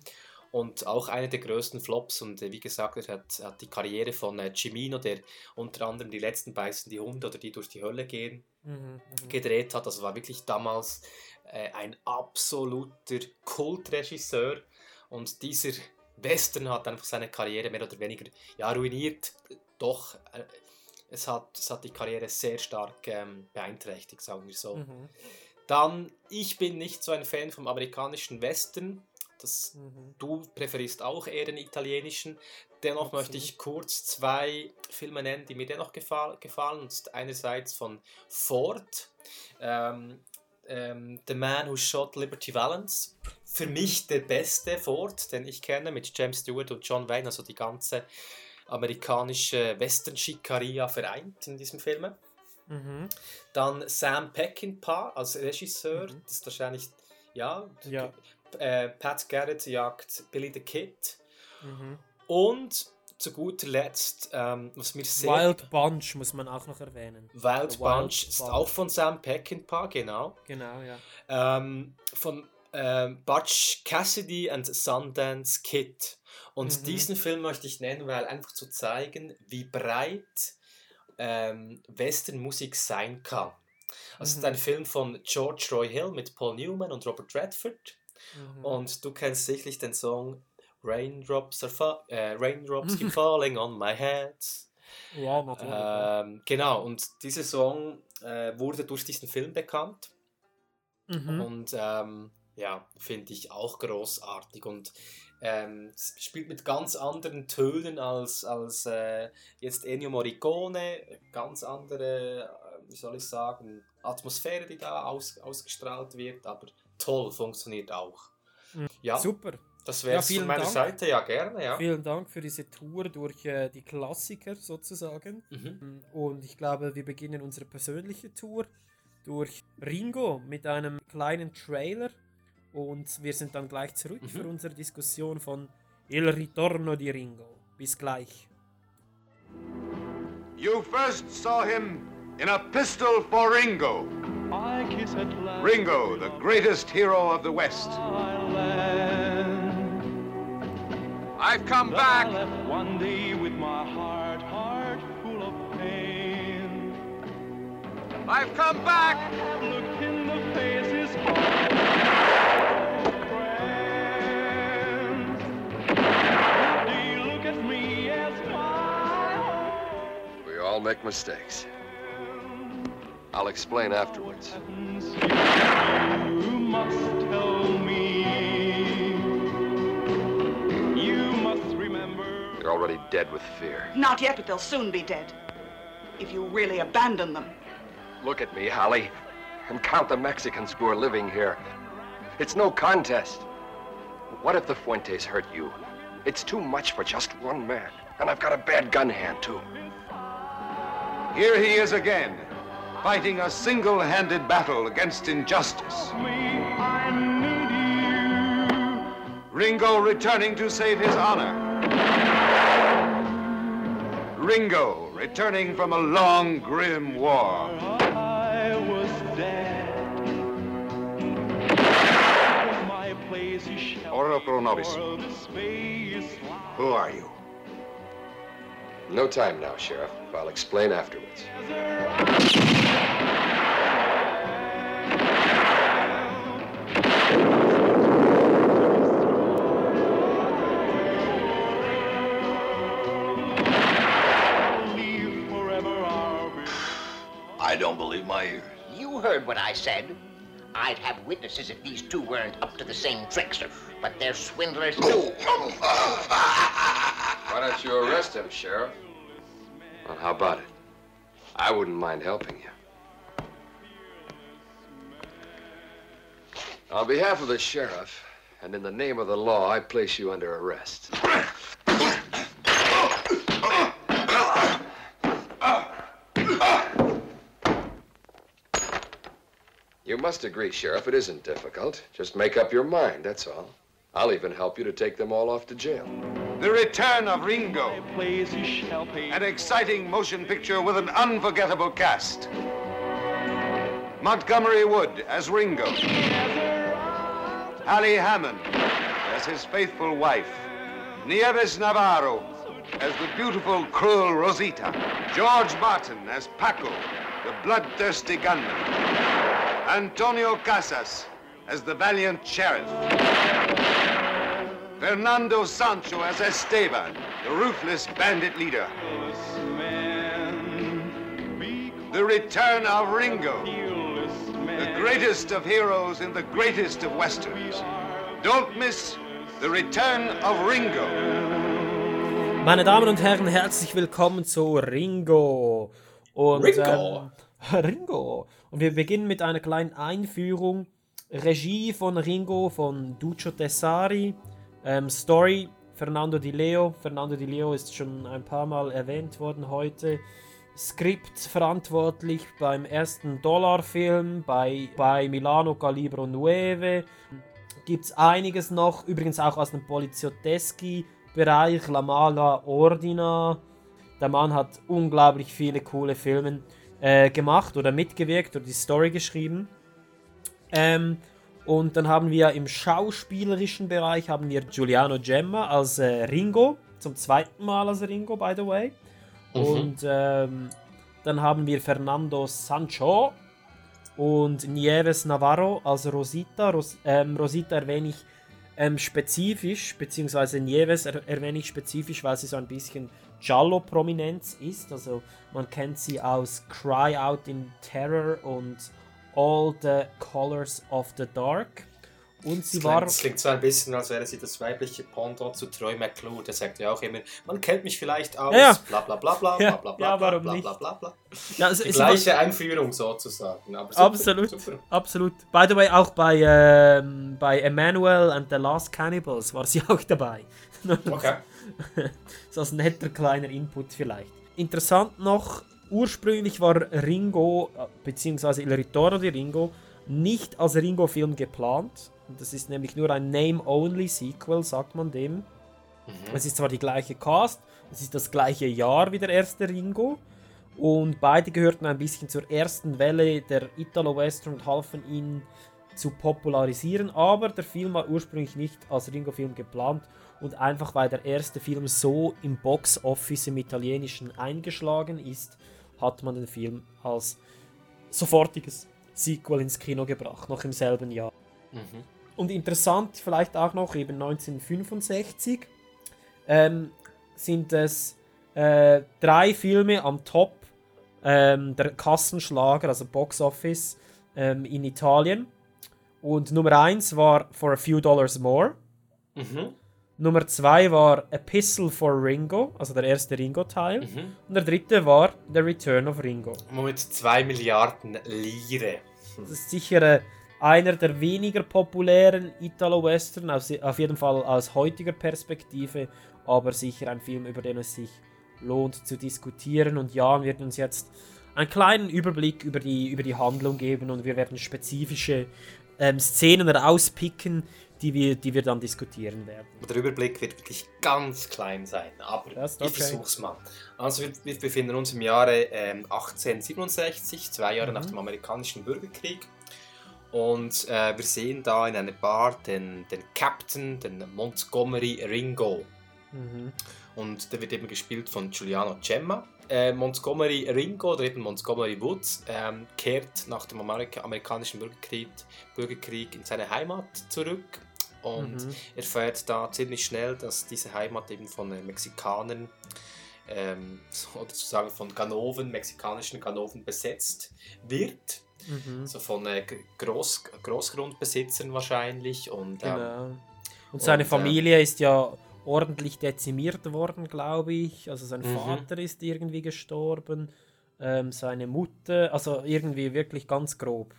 Und auch einer der größten Flops. Und äh, wie gesagt, er hat, hat die Karriere von äh, Cimino, der unter anderem die letzten beißen die Hunde oder die durch die Hölle gehen, Mhm. Mhm. gedreht hat. Das war wirklich damals äh, ein absoluter Kultregisseur. Und dieser Western hat einfach seine Karriere mehr oder weniger ja, ruiniert. Doch, äh, es, hat, es hat die Karriere sehr stark ähm, beeinträchtigt, sagen wir so. Mhm. Dann, ich bin nicht so ein Fan vom amerikanischen Western. Das Mhm. Du präferierst auch eher den italienischen. Dennoch Absolut. möchte ich kurz zwei Filme nennen, die mir dennoch gefall, gefallen. Einerseits von Ford, ähm, ähm, The Man Who Shot Liberty Valance. Für mich der beste Ford, den ich kenne, mit James Stewart und John Wayne, also die ganze amerikanische Western-Schikaria vereint in diesem Film. Mhm. Dann Sam Peckinpah als Regisseur, Mhm. das ist wahrscheinlich, ja, Ja. Äh, Pat Garrett jagt Billy the Kid. Mhm. Und zu guter Letzt, ähm, was mir sehr... Wild Bunch muss man auch noch erwähnen. Wild Wild Bunch ist Bunch. auch von Sam Peckinpah, genau. Genau, ja. Ähm, von ähm, Butch Cassidy and Sundance Kid. Und Mhm. diesen Film möchte ich nennen, weil einfach zu zeigen, wie breit ähm, Westernmusik sein kann. Also es ist Mhm. ein Film von George Roy Hill mit Paul Newman und Robert Redford. Mhm. Und du kennst sicherlich den Song Raindrops, are fa äh, Raindrops keep falling on my head. ja, natürlich. Ähm, genau, und dieser Song äh, wurde durch diesen Film bekannt. Mhm. Und ähm, ja, finde ich auch großartig. Und ähm, spielt mit ganz anderen Tönen als, als äh, jetzt Ennio Morricone. Ganz andere, äh, wie soll ich sagen, Atmosphäre, die da aus, ausgestrahlt wird. Aber toll, funktioniert auch. Mhm. Ja, Super. das wäre Ja, von meiner Dank. Seite. Ja, gerne. Ja. Vielen Dank für diese Tour durch äh, die Klassiker sozusagen. Mhm. Und ich glaube, wir beginnen unsere persönliche Tour durch Ringo mit einem kleinen Trailer. Und wir sind dann gleich zurück Mhm. für unsere Diskussion von Il Ritorno di Ringo. Bis gleich. You first saw him in a pistol for Ringo. I kiss at last Ringo, the greatest hero of the West. my land. I've come That I back. left one day with my heart, heart full of pain. I've come back. I have looked in the faces of friends. They look at me as my home. We all make mistakes. I'll explain afterwards. You must tell me. You must remember. They're already dead with fear. Not yet, but they'll soon be dead. If you really abandon them. Look at me, Holly, and count the Mexicans who are living here. It's no contest. What if the Fuentes hurt you? It's too much for just one man. And I've got a bad gun hand, too. Here he is again, fighting a single handed battle against injustice. Me, I need you. Ringo returning to save his honor. Ringo returning from a long, grim war. I was dead. My place is sheltered Ora pro nobis. for the space Who are you? No time now, Sheriff. I'll explain afterwards. leave forever our I don't believe my ears. You heard what I said. I'd have witnesses if these two weren't up to the same tricks, but they're swindlers too. Oh, oh, oh. Why don't you arrest him, Sheriff? Well, how about it? I wouldn't mind helping you. On behalf of the sheriff, and in the name of the law, I place you under arrest. You must agree, Sheriff, it isn't difficult. Just make up your mind, that's all. I'll even help you to take them all off to jail. The Return of Ringo. Plays he shall pay. An exciting motion picture with an unforgettable cast. Montgomery Wood as Ringo. Hallie Hammond as his faithful wife. Nieves Navarro as the beautiful, cruel Rosita. George Martin as Paco, the bloodthirsty gunman. Antonio Casas as the valiant sheriff. Fernando Sancho as Esteban, the ruthless bandit leader. The return of Ringo, the greatest of heroes in the greatest of westerns. Don't miss the return of Ringo. Meine Damen und Herren, herzlich willkommen zu Ringo. Und, Ringo. Ähm, Ringo. Und wir beginnen mit einer kleinen Einführung. Regie von Ringo von Duccio Tessari. Ähm, Story Fernando Di Leo. Fernando Di Leo ist schon ein paar Mal erwähnt worden heute. Skript verantwortlich beim ersten Dollarfilm, bei, bei Milano Calibro Nueve. Gibt es einiges noch, übrigens auch aus dem Polizioteschi-Bereich, La Mala Ordina. Der Mann hat unglaublich viele coole Filme äh, gemacht oder mitgewirkt oder die Story geschrieben. Ähm, und dann haben wir im schauspielerischen Bereich haben wir Giuliano Gemma als äh, Ringo, zum zweiten Mal als Ringo, by the way. Mhm. Und ähm, dann haben wir Fernando Sancho und Nieves Navarro als Rosita. Ros ähm, Rosita erwähne ich ähm, spezifisch, beziehungsweise Nieves er erwähne ich spezifisch, weil sie so ein bisschen Giallo-Prominenz ist. Also man kennt sie aus Cry Out in Terror und All the Colors of the Dark. Und sie Das war. klingt, das klingt so ein bisschen, als wäre sie das weibliche Pendant zu Troy McClure. Der sagt ja auch immer, man kennt mich vielleicht aus, Ja. bla bla bla bla Ja, bla bla bla ja, bla warum bla nicht? bla bla bla. Ja, es- Die sie war- gleiche Einführung sozusagen. Aber super, Absolut, Super. absolut. By the way, auch bei, ähm, bei Emmanuel and the Last Cannibals war sie auch dabei. Okay. so als netter kleiner Input vielleicht. Interessant noch, ursprünglich war Ringo, beziehungsweise Il Ritorno di Ringo, nicht als Ringo-Film geplant. Das ist nämlich nur ein Name-Only-Sequel, sagt man dem. Es ist zwar die gleiche Cast, es ist das gleiche Jahr wie der erste Ringo. Und beide gehörten ein bisschen zur ersten Welle der Italo-Western und halfen ihn zu popularisieren. Aber der Film war ursprünglich nicht als Ringo-Film geplant. Und einfach weil der erste Film so im Box-Office im Italienischen eingeschlagen ist, hat man den Film als sofortiges Sequel ins Kino gebracht, noch im selben Jahr. Mhm. Und interessant vielleicht auch noch eben 1965 ähm, sind es äh, drei Filme am Top ähm, der Kassenschlager, also Box Office ähm, in Italien. Und Nummer eins war For a Few Dollars More. Mhm. Nummer zwei war A Pistol for Ringo, also der erste Ringo-Teil. Mhm. Und der dritte war The Return of Ringo. Mit 2 Milliarden Lire. Das ist sicher äh, einer der weniger populären Italo-Western, auf, auf jeden Fall aus heutiger Perspektive, aber sicher ein Film, über den es sich lohnt zu diskutieren. Und Jan wird uns jetzt einen kleinen Überblick über die, über die Handlung geben und wir werden spezifische ähm, Szenen rauspicken, die wir, die wir dann diskutieren werden. Der Überblick wird wirklich ganz klein sein, aber Das ist ich okay. versuch's mal. Also wir, wir befinden uns im Jahre ähm, 1867, zwei Jahre Mhm. nach dem amerikanischen Bürgerkrieg. Und äh, wir sehen da in einer Bar den, den Captain, den Montgomery Ringo. Mhm. Und der wird eben gespielt von Giuliano Gemma. Äh, Montgomery Ringo oder eben Montgomery Woods ähm, kehrt nach dem Amerika amerikanischen Bürgerkrieg, Bürgerkrieg in seine Heimat zurück und Mhm. erfährt da ziemlich schnell, dass diese Heimat eben von den Mexikanern ähm, oder sozusagen von Ganoven, mexikanischen Ganoven besetzt wird. Mhm. So von äh, Groß, Großgrundbesitzern wahrscheinlich. Und, ähm, Genau. Und seine und, äh, Familie ist ja ordentlich dezimiert worden, glaube ich. Also sein Mhm. Vater ist irgendwie gestorben, ähm, seine Mutter, also irgendwie wirklich ganz grob.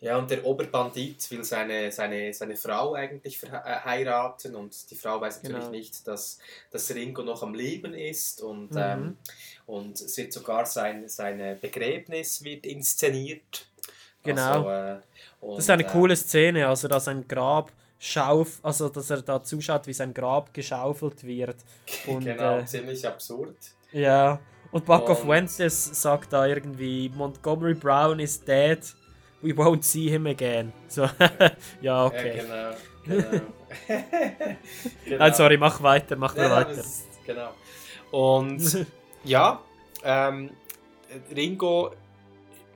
Ja, und der Oberbandit will seine, seine, seine Frau eigentlich äh, heiraten und die Frau weiß natürlich Genau. nicht, dass, dass Ringo noch am Leben ist und, Mhm. ähm, und es wird sogar sein seine Begräbnis wird inszeniert. Genau. Also, äh, Das ist eine und, äh, coole Szene, also dass ein Grab schauf, also dass er da zuschaut, wie sein Grab geschaufelt wird. Und, genau, äh, ziemlich absurd. Ja, und Buck of Und- Fuentes sagt da irgendwie, Montgomery Brown is dead, we won't see him again. So, ja, okay. Ja, genau. genau. Nein, sorry, mach weiter, mach Ja, weiter. ist- genau. Und ja, ähm, Ringo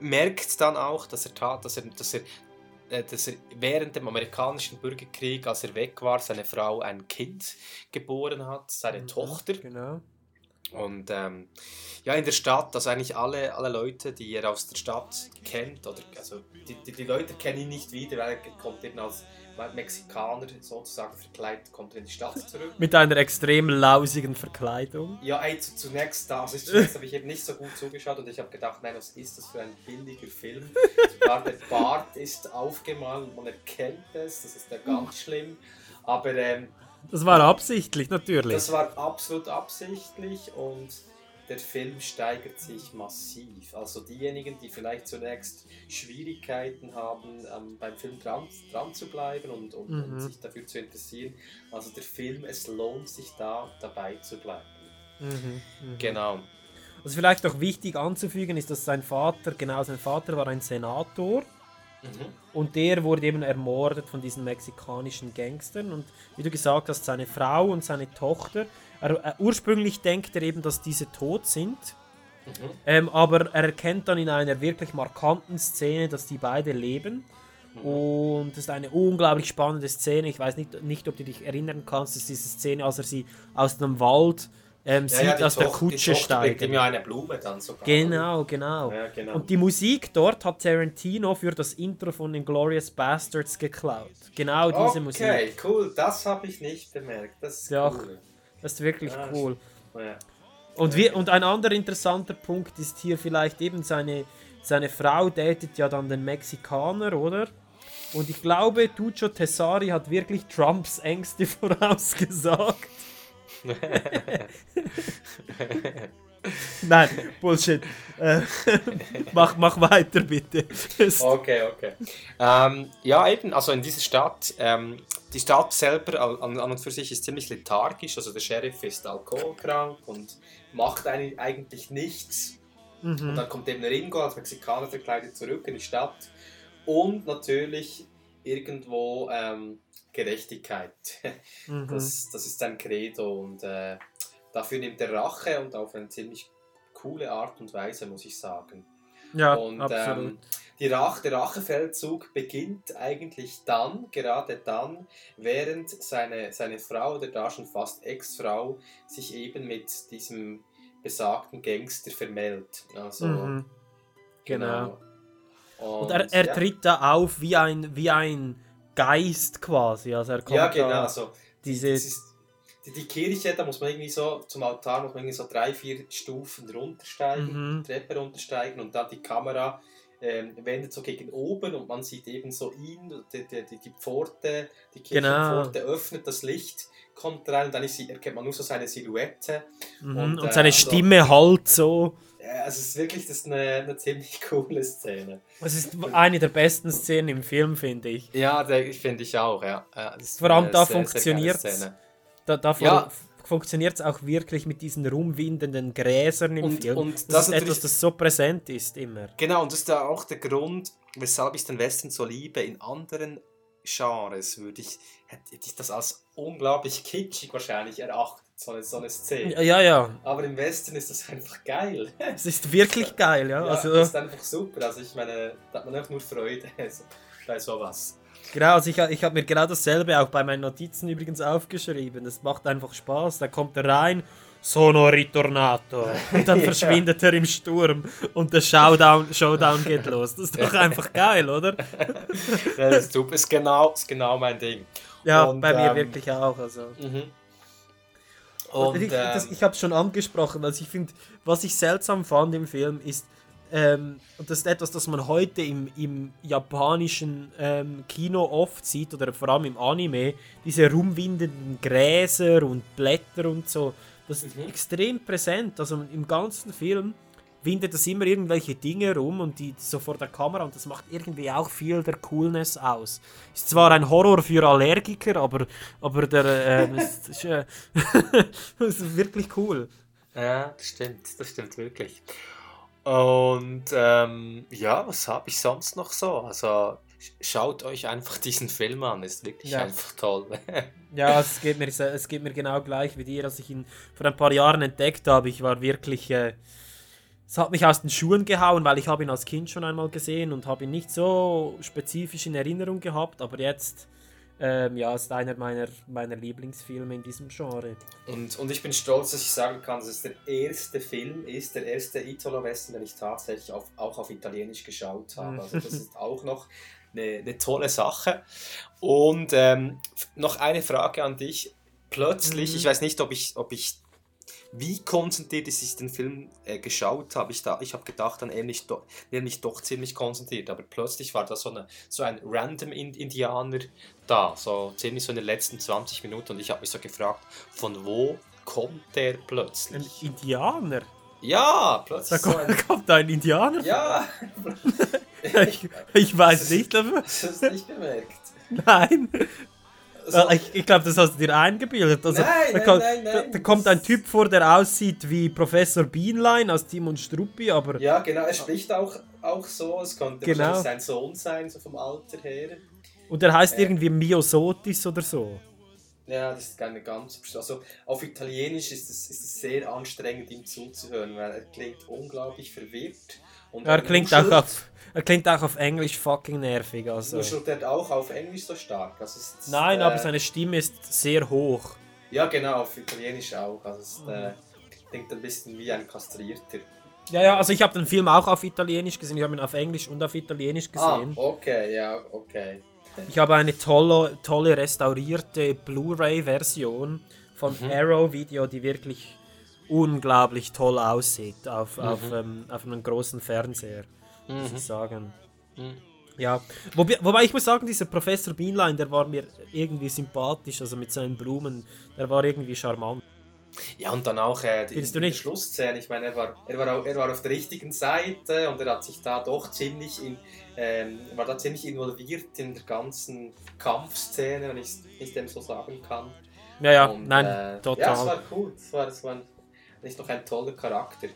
merkt dann auch, dass er tat, dass er, dass er, dass er während dem amerikanischen Bürgerkrieg, als er weg war, seine Frau ein Kind geboren hat, seine Tochter. Genau. Und ähm, ja, in der Stadt, also eigentlich alle, alle Leute, die er aus der Stadt kennt, oder also die, die, die Leute kennen ihn nicht wieder, weil er kommt eben als Mexikaner sozusagen verkleidet, kommt in die Stadt zurück. Mit einer extrem lausigen Verkleidung. Ja, ey, zu, zunächst da, also zunächst habe ich eben nicht so gut zugeschaut und ich habe gedacht, nein, was ist das für ein billiger Film? Sogar der Bart ist aufgemalt und man erkennt es, das ist ja ganz schlimm. Aber ähm, Das war absichtlich, natürlich. das war absolut absichtlich und der Film steigert sich massiv. Also diejenigen, die vielleicht zunächst Schwierigkeiten haben, ähm, beim Film dran, dran zu bleiben und, und, und Mhm. sich dafür zu interessieren, also der Film, es lohnt sich da dabei zu bleiben. Mhm, mhm. Genau. Was vielleicht auch wichtig anzufügen ist, dass sein Vater, genau, sein Vater war ein Senator. Mhm. Und der wurde eben ermordet von diesen mexikanischen Gangstern. Und wie du gesagt hast, seine Frau und seine Tochter. Er, äh, ursprünglich denkt er eben, dass diese tot sind. Mhm. Ähm, aber er erkennt dann in einer wirklich markanten Szene, dass die beide leben. Und das ist eine unglaublich spannende Szene. Ich weiß nicht, nicht ob du dich erinnern kannst, das ist diese Szene, als er sie aus dem Wald ähm, Ja, sieht, ja, aus der Kutsche bringt ihm ja eine Blume dann sogar. Genau, genau. Ja, genau. Und die Musik dort hat Tarantino für das Intro von Inglourious Bastards geklaut. Genau diese okay, Musik. cool, das habe ich nicht bemerkt. Das ist Ja, cool. das ist wirklich Ja, cool. Und, wir, und ein anderer interessanter Punkt ist hier vielleicht eben seine, seine Frau datet ja dann den Mexikaner, oder? Und ich glaube, Tuccio Tessari hat wirklich Trumps Ängste vorausgesagt. Nein, Bullshit. Äh, mach, mach weiter, bitte. Okay, okay. Ähm, ja, eben, also in dieser Stadt, ähm, die Stadt selber an, an und für sich ist ziemlich lethargisch. Also der Sheriff ist alkoholkrank und macht eigentlich, eigentlich nichts. Mhm. Und dann kommt eben Ringo als Mexikaner verkleidet zurück in die Stadt. Und natürlich irgendwo ähm, Gerechtigkeit. Mhm. Das, das ist sein Credo und äh, dafür nimmt er Rache und auf eine ziemlich coole Art und Weise, muss ich sagen. Ja, und, absolut. Ähm, die Rach, der Rachefeldzug beginnt eigentlich dann, gerade dann, während seine, seine Frau, oder da schon fast Ex-Frau, sich eben mit diesem besagten Gangster vermählt. Also, Mhm. Genau. Und, Und er, er ja. tritt da auf wie ein, wie ein Geist quasi. Also er kommt Ja, genau. da, Also, diese, ist, die, die Kirche, da muss man irgendwie so, zum Altar muss man irgendwie so drei, vier Stufen runtersteigen, Mhm. Treppe runtersteigen und dann die Kamera ähm, wendet so gegen oben und man sieht eben so ihn, die, die, die, Pforte, die Genau. Kirchenpforte öffnet, das Licht kommt rein und dann ist, erkennt man nur so seine Silhouette. mhm. und, äh, seine also- Stimme halt so. Ja, also es ist wirklich das ist eine, eine ziemlich coole Szene. Es ist eine der besten Szenen im Film, finde ich. Ja, finde ich auch, ja. Vor allem da funktioniert es. Szene. Da, da Ja. funktioniert es auch wirklich mit diesen rumwindenden Gräsern im Und- Film. und das, das ist etwas, das so präsent ist immer. Genau, und das ist ja auch der Grund, weshalb ich den Western so liebe. In anderen Genres würde ich, hätte ich das als unglaublich kitschig wahrscheinlich erachtet, so eine, so eine Szene. Ja, ja. Aber im Western ist das einfach geil. Es ist wirklich geil, ja. Ja, also, das ist einfach super. Also ich meine, da hat man einfach nur Freude so- bei sowas. Genau, also ich, ich habe mir genau dasselbe auch bei meinen Notizen übrigens aufgeschrieben. Das macht einfach Spaß. Da kommt er rein, Sono ritornato. Und dann Ja. verschwindet er im Sturm und der Showdown, Showdown geht los. Das ist doch einfach geil, oder? Ja, das ist super, ist genau, ist genau mein Ding. Ja, Und, bei mir ähm, wirklich auch. Also. Mhm. Und, ich das, ähm, ich habe es schon angesprochen. Also ich finde, was ich seltsam fand im Film ist, ähm, und das ist etwas, das man heute im, im japanischen ähm, Kino oft sieht, oder vor allem im Anime, diese rumwindenden Gräser und Blätter und so. Das ist extrem präsent. Also im ganzen Film windet es immer irgendwelche Dinge rum und die so vor der Kamera und das macht irgendwie auch viel der Coolness aus. Ist zwar ein Horror für Allergiker, aber, aber der ähm, ist, ist, äh, das ist wirklich cool. Ja, das stimmt, das stimmt wirklich. Und ähm, ja, was habe ich sonst noch so? Also sch- schaut euch einfach diesen Film an, ist wirklich Ja. einfach toll. Ja, es geht, mir, es geht mir genau gleich wie dir, als ich ihn vor ein paar Jahren entdeckt habe. Ich war wirklich. Äh, es hat mich aus den Schuhen gehauen, weil ich habe ihn als Kind schon einmal gesehen und habe ihn nicht so spezifisch in Erinnerung gehabt, aber jetzt ähm, ja, ist einer meiner, meiner Lieblingsfilme in diesem Genre. Und, und ich bin stolz, dass ich sagen kann, dass es der erste Film ist, der erste Italo-Western, den ich tatsächlich auf, auch auf Italienisch geschaut habe. Also das ist auch noch eine, eine tolle Sache. Und ähm, noch eine Frage an dich. Plötzlich, Mhm. ich weiß nicht, ob ich, ob ich wie konzentriert ich den Film äh, geschaut habe. Ich, da, ich habe gedacht, dann nämlich, do, nämlich doch ziemlich konzentriert. Aber plötzlich war da so, eine, so ein random In- Indianer da, so ziemlich so in den letzten 20 Minuten. Und ich habe mich so gefragt, von wo kommt der plötzlich? Ein Indianer? Ja, Da plötzlich so kommt, ein... kommt da ein Indianer? Ja, ich, ich weiß nicht, aber hast du es nicht bemerkt? nein. So. Äh, Ich, ich glaube, das hast du dir eingebildet. Also, Nein, da, nein, kommt, nein, da, nein, da kommt ein Typ vor, der aussieht wie Professor Bienlein aus Tim und Struppi, aber Ja, genau, er spricht auch, auch so, es konnte Genau. sein Sohn sein, so vom Alter her. und er heißt Äh. irgendwie Miosotis oder so. Ja, das ist keine ganz. Also auf Italienisch ist es, ist sehr anstrengend, ihm zuzuhören, weil er klingt unglaublich verwirrt. Und Er klingt, auch auf, er klingt auch auf Englisch fucking nervig. Also. Nuschelt auch auf Englisch so stark? Also ist, Nein, äh, aber seine Stimme ist sehr hoch. Ja, genau, auf Italienisch auch. Also es ist, äh, klingt ein bisschen wie ein Kastrierter. Ja, ja, also ich habe den Film auch auf Italienisch gesehen. Ich habe ihn auf Englisch und auf Italienisch gesehen. Ah, okay, ja, okay. Ich habe eine tolle, tolle restaurierte Blu-ray-Version von Mhm. Arrow Video, die wirklich unglaublich toll aussieht auf, Mhm. auf, ähm, auf einem großen Fernseher, muss Mhm. ich sagen. Mhm. Ja, wobei, wobei ich muss sagen, dieser Professor Beanline, der war mir irgendwie sympathisch, also mit seinen Blumen, der war irgendwie charmant. Ja, und dann auch äh, die, nicht? Schlussszene, ich meine, er war, er, war, er war auf der richtigen Seite und er hat sich da doch ziemlich in, ähm, war da ziemlich involviert in der ganzen Kampfszene, wenn ich es dem so sagen kann. Ja, ja, Und, nein, äh, total. Ja, es war cool, es war, es war ein, nicht noch ein toller Charakter.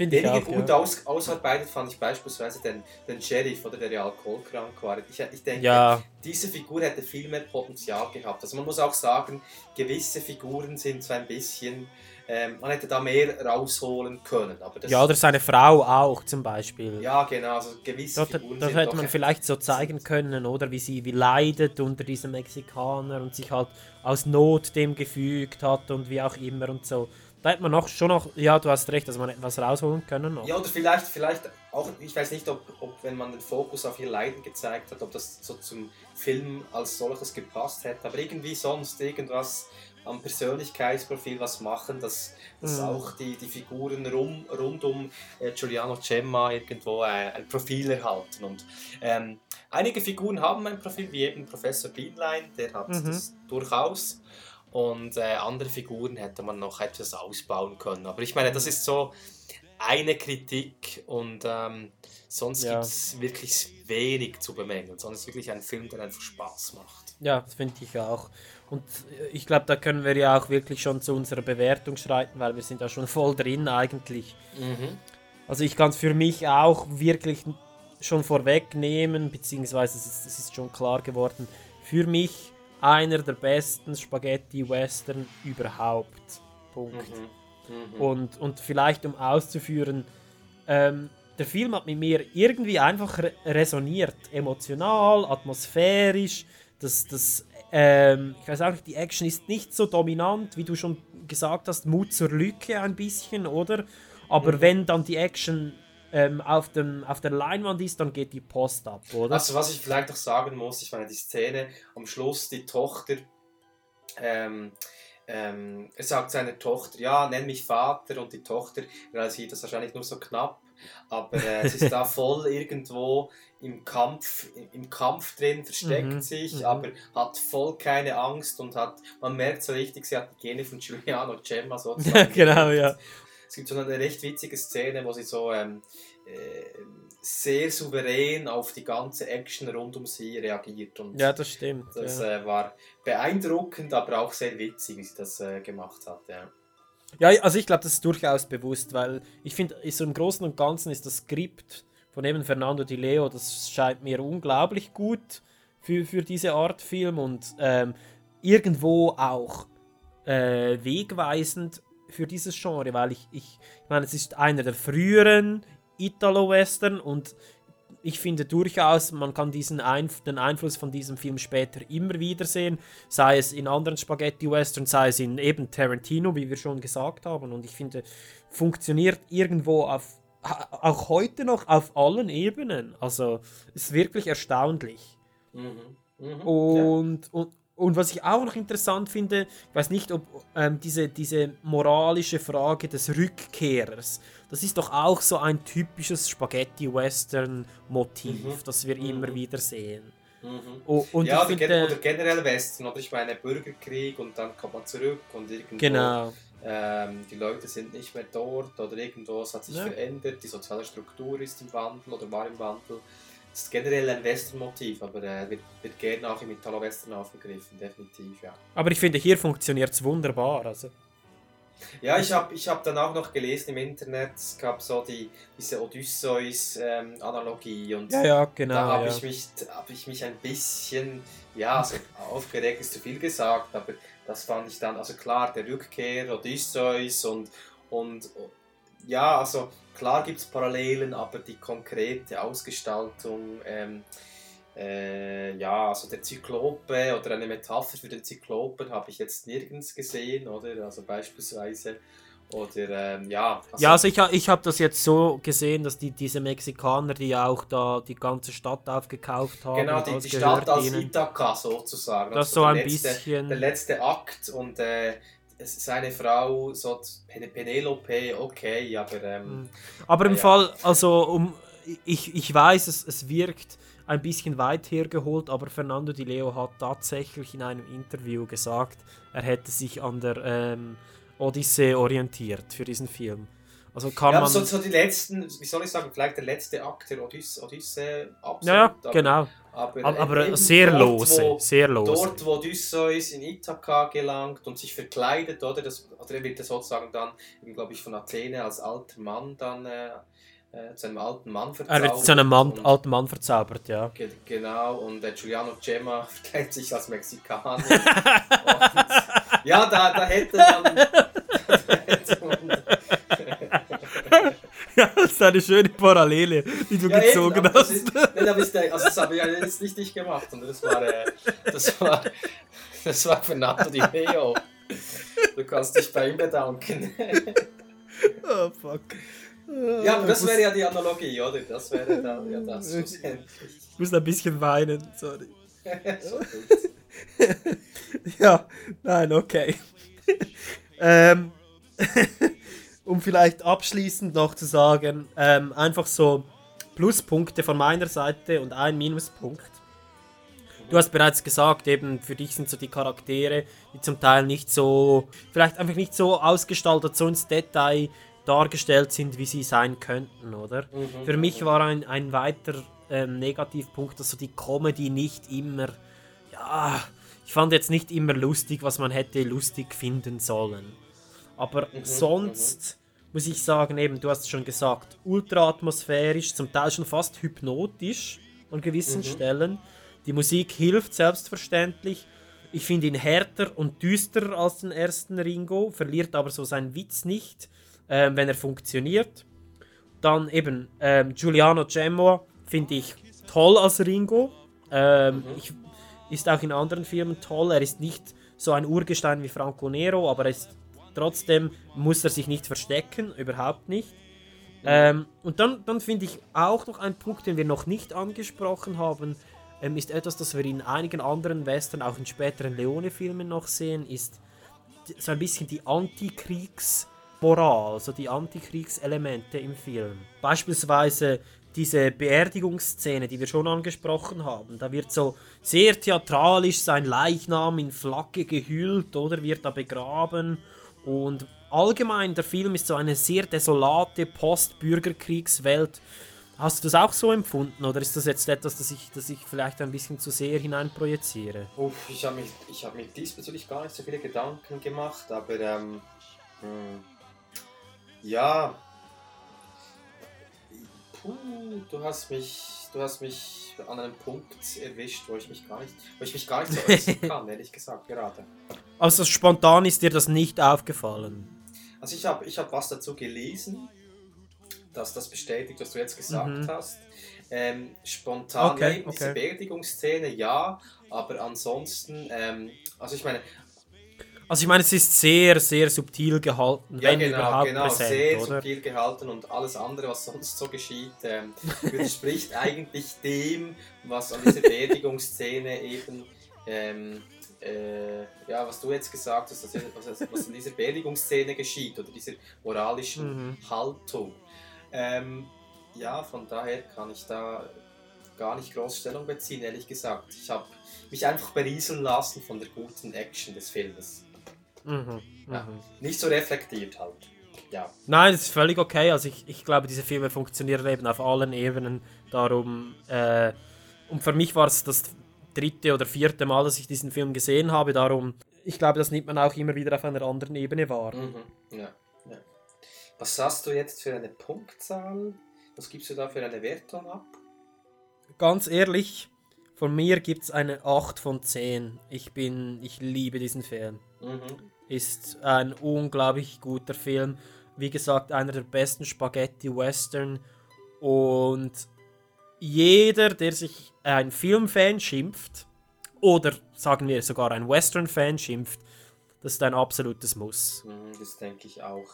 Finde ich auch, gut ja. aus, ausarbeitet fand ich beispielsweise den, den Sheriff, oder der ja alkoholkrank war. Ich, ich denke, Ja. diese Figur hätte viel mehr Potenzial gehabt. Also man muss auch sagen, gewisse Figuren sind so ein bisschen, ähm, man hätte da mehr rausholen können. Das, Ja, oder seine Frau auch zum Beispiel. ja, genau, also gewisse Dort, Figuren sind hätte man vielleicht so zeigen können, oder wie sie wie leidet unter diesem Mexikaner und sich halt aus Not dem gefügt hat und wie auch immer und so. Da hätte man noch schon noch, ja, du hast recht, dass man etwas rausholen können noch. Ja, oder vielleicht, vielleicht auch, ich weiß nicht, ob, ob wenn man den Fokus auf ihr Leiden gezeigt hat, ob das so zum Film als solches gepasst hätte, aber irgendwie sonst irgendwas am Persönlichkeitsprofil was machen, dass, dass Mhm. auch die, die Figuren rum, rund um äh, Giuliano Gemma irgendwo äh, ein Profil erhalten. Und ähm, einige Figuren haben ein Profil, wie eben Professor Bienlein, der hat Mhm. das durchaus. Und äh, andere Figuren hätte man noch etwas ausbauen können. Aber ich meine, das ist so eine Kritik und ähm, sonst Ja. gibt es wirklich wenig zu bemängeln. Sonst ist wirklich ein Film, der einfach Spaß macht. Ja, das finde ich auch. Und äh, ich glaube, da können wir ja auch wirklich schon zu unserer Bewertung schreiten, weil wir sind da schon voll drin eigentlich. Mhm. Also ich kann es für mich auch wirklich schon vorwegnehmen, beziehungsweise es ist, es ist schon klar geworden, für mich einer der besten Spaghetti-Western überhaupt. Punkt. Mhm. Mhm. Und, und vielleicht um auszuführen, ähm, der Film hat mit mir irgendwie einfach re resoniert. Emotional, atmosphärisch. Das, das, ähm, ich weiß auch nicht, die Action ist nicht so dominant, wie du schon gesagt hast. Mut zur Lücke ein bisschen, oder? Aber Mhm. wenn dann die Action ähm, auf, dem, auf der Leinwand ist, dann geht die Post ab, oder? Also was ich vielleicht noch sagen muss, ich meine die Szene am Schluss, die Tochter ähm, ähm, er sagt seiner Tochter, ja, nenn mich Vater und die Tochter realisiert das wahrscheinlich nur so knapp, aber äh, sie ist da voll irgendwo im Kampf, im Kampf drin, versteckt Mhm, sich, mhm. aber hat voll keine Angst und hat, man merkt so richtig, sie hat die Gene von Giuliano Gemma sozusagen. Genau, ja. Es gibt so eine recht witzige Szene, wo sie so ähm, äh, sehr souverän auf die ganze Action rund um sie reagiert. Und Ja, das stimmt. das ja. äh, war beeindruckend, aber auch sehr witzig, wie sie das äh, gemacht hat. Ja. Ja, also ich glaube, das ist durchaus bewusst, weil ich finde, so im Großen und Ganzen ist das Skript von eben Fernando Di Leo, das scheint mir unglaublich gut für, für diese Art Film und ähm, irgendwo auch äh, wegweisend für dieses Genre, weil ich, ich, ich meine, es ist einer der früheren Italo-Western und ich finde durchaus, man kann diesen Einf den Einfluss von diesem Film später immer wieder sehen, sei es in anderen Spaghetti-Western, sei es in eben Tarantino, wie wir schon gesagt haben. Und ich finde, funktioniert irgendwo auf, auch heute noch auf allen Ebenen. Also, ist wirklich erstaunlich. Mhm. Mhm. Und, und, und was ich auch noch interessant finde, ich weiß nicht, ob ähm, diese, diese moralische Frage des Rückkehrers, das ist doch auch so ein typisches Spaghetti-Western-Motiv, Mhm. das wir Mhm. immer wieder sehen. Mhm. O- und ja, ich oder, finde, oder generell Westen, oder ich meine Bürgerkrieg und dann kommt man zurück und irgendwo Genau. ähm, die Leute sind nicht mehr dort oder irgendwo es hat sich Ja. verändert, die soziale Struktur ist im Wandel oder war im Wandel. Das ist generell ein Western-Motiv, aber äh, wird, wird gerne auch im Italo-Western aufgegriffen, definitiv, ja. aber ich finde, hier funktioniert es wunderbar. Also. Ja, ich habe ich hab dann auch noch gelesen im Internet, es gab so die, diese Odysseus-Analogie und Ja, ja, genau, da habe ja. ich, mich, hab ich mich ein bisschen, ja, also aufgeregt ist zu viel gesagt, aber das fand ich dann, also klar, der Rückkehr, Odysseus und, und ja, also klar gibt es Parallelen, aber die konkrete Ausgestaltung, ähm, äh, ja, also der Zyklope oder eine Metapher für den Zyklopen habe ich jetzt nirgends gesehen, oder? Also beispielsweise. Oder ähm, ja. ja, also ich, ich habe das jetzt so gesehen, dass die, diese Mexikaner, die ja auch da die ganze Stadt aufgekauft haben, Genau, die, die Stadt als ihnen. Ithaka sozusagen. Das Also so ein letzte, bisschen- Der letzte Akt und äh, seine Frau, so Pen- Penelope, okay, aber. Ähm, Aber im ja. Fall, also um, ich, ich weiß, es, es wirkt ein bisschen weit hergeholt, aber Fernando Di Leo hat tatsächlich in einem Interview gesagt, er hätte sich an der ähm, Odyssee orientiert für diesen Film. Also kann ja, man. aber so, so die letzten, wie soll ich sagen, vielleicht der letzte Akt der Odyssee, Odyssee absolut. Ja, aber, genau. Aber, Aber- aber sehr dort, lose, wo- sehr lose. Dort, wo Odysseus in Ithaka gelangt und sich verkleidet, oder? Das, oder er wird ja sozusagen dann, glaube ich, von Athene als alter Mann dann äh, äh, zu einem alten Mann verzaubert. er wird zu einem Mann, und- alten Mann verzaubert, ja. Ge genau, und äh, Giuliano Gemma verkleidet sich als Mexikaner. und, ja, da. Da hätte man ja, das ist eine schöne Parallele, die du Ja, gezogen eben, aber das hast. ist, nein, aber ist der, also das habe ich ja jetzt nicht ich gemacht, sondern das war, äh, das war, das war Fernando Di Leo. Du kannst dich bei ihm bedanken. oh, fuck. Ja, aber das wäre ja die Analogie, oder? Das wäre dann ja das. Ich muss ein bisschen weinen, sorry. ja, nein, okay. ähm, um vielleicht abschließend noch zu sagen, ähm, einfach so Pluspunkte von meiner Seite und ein Minuspunkt. Du hast bereits gesagt, eben für dich sind so die Charaktere, die zum Teil nicht so, vielleicht einfach nicht so ausgestaltet, so ins Detail dargestellt sind, wie sie sein könnten, oder? Mhm, Für mich war ein, ein weiter ähm, Negativpunkt, dass so die Comedy nicht immer, ja, ich fand jetzt nicht immer lustig, was man hätte lustig finden sollen. Aber Mhm, sonst muss ich sagen, eben, du hast es schon gesagt, ultra atmosphärisch, zum Teil schon fast hypnotisch an gewissen Mhm. Stellen. Die Musik hilft selbstverständlich. Ich finde ihn härter und düsterer als den ersten Ringo, verliert aber so seinen Witz nicht, ähm, wenn er funktioniert. Dann eben ähm, Giuliano Gemmo finde ich toll als Ringo. Ähm, ich, ist auch in anderen Filmen toll. Er ist nicht so ein Urgestein wie Franco Nero, aber er ist, trotzdem muss er sich nicht verstecken, überhaupt nicht. Ähm, und dann, dann finde ich auch noch ein Punkt, den wir noch nicht angesprochen haben, ähm, ist etwas, das wir in einigen anderen Western, auch in späteren Leone-Filmen noch sehen, ist so ein bisschen die Antikriegsmoral, so die Antikriegselemente im Film. Beispielsweise diese Beerdigungsszene, die wir schon angesprochen haben. Da wird so sehr theatralisch sein Leichnam in Flagge gehüllt oder wird da begraben. Und allgemein, der Film ist so eine sehr desolate Post-Bürgerkriegswelt. Hast du das auch so empfunden oder ist das jetzt etwas, das ich, das ich vielleicht ein bisschen zu sehr hineinprojiziere? Uff, ich habe mich, ich hab mir diesbezüglich gar nicht so viele Gedanken gemacht, aber ähm, hm, ja, puh, du hast mich, du hast mich an einem Punkt erwischt, wo ich mich gar nicht, wo ich mich gar nicht so äußern kann, ehrlich gesagt gerade. Also spontan ist dir das nicht aufgefallen? Also ich habe, ich habe was dazu gelesen, dass das bestätigt, was du jetzt gesagt Mhm. hast. Ähm, spontan Okay, eben okay. diese Beerdigungsszene, ja, aber ansonsten, ähm, also ich meine, Also ich meine, es ist sehr, sehr subtil gehalten, Ja, wenn genau, überhaupt genau präsent, sehr oder? subtil gehalten und alles andere, was sonst so geschieht, ähm, widerspricht eigentlich dem, was an dieser Beerdigungsszene eben, ähm, äh, ja, was du jetzt gesagt hast, was, was, in dieser Beerdigungsszene geschieht oder dieser moralischen Mhm. Haltung. Ähm, ja, von daher kann ich da gar nicht groß Stellung beziehen, ehrlich gesagt. Ich habe mich einfach berieseln lassen von der guten Action des Filmes. Mhm, Ja. mhm. Nicht so reflektiert halt. Ja. Nein, das ist völlig okay. Also ich, ich glaube, diese Filme funktionieren eben auf allen Ebenen. Darum, äh, und für mich war es das dritte oder vierte Mal, dass ich diesen Film gesehen habe. Darum, ich glaube, das nimmt man auch immer wieder auf einer anderen Ebene wahr. Mhm. Ja, ja. Was hast du jetzt für eine Punktzahl? Was gibst du da für eine Wertung ab? Ganz ehrlich, von mir gibt es eine 8 von 10. Ich bin, ich liebe diesen Film. Mhm. Ist ein unglaublich guter Film. Wie gesagt, einer der besten Spaghetti-Western. Und jeder, der sich ein Filmfan schimpft, oder sagen wir sogar ein Western-Fan schimpft, das ist ein absolutes Muss. Mhm, das denke ich auch.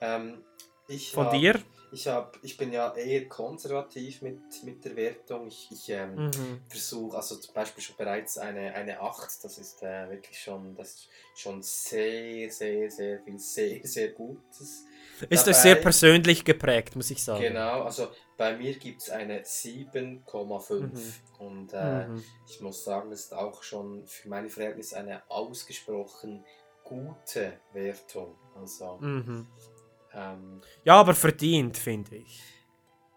Ähm, ich Von dir? Ich, hab, ich bin ja eher konservativ mit, mit der Wertung. Ich, ich ähm, Mhm. versuche, also zum Beispiel schon bereits eine, eine 8, das ist äh, wirklich schon, das ist schon sehr, sehr, sehr viel, sehr, sehr Gutes. Ist dabei. sehr persönlich geprägt, muss ich sagen. Genau, also bei mir gibt es eine 7,5 Mhm. und äh, Mhm. ich muss sagen, das ist auch schon für meine Verhältnisse eine ausgesprochen gute Wertung. Also, Mhm. Ähm, Ja, aber verdient, finde ich.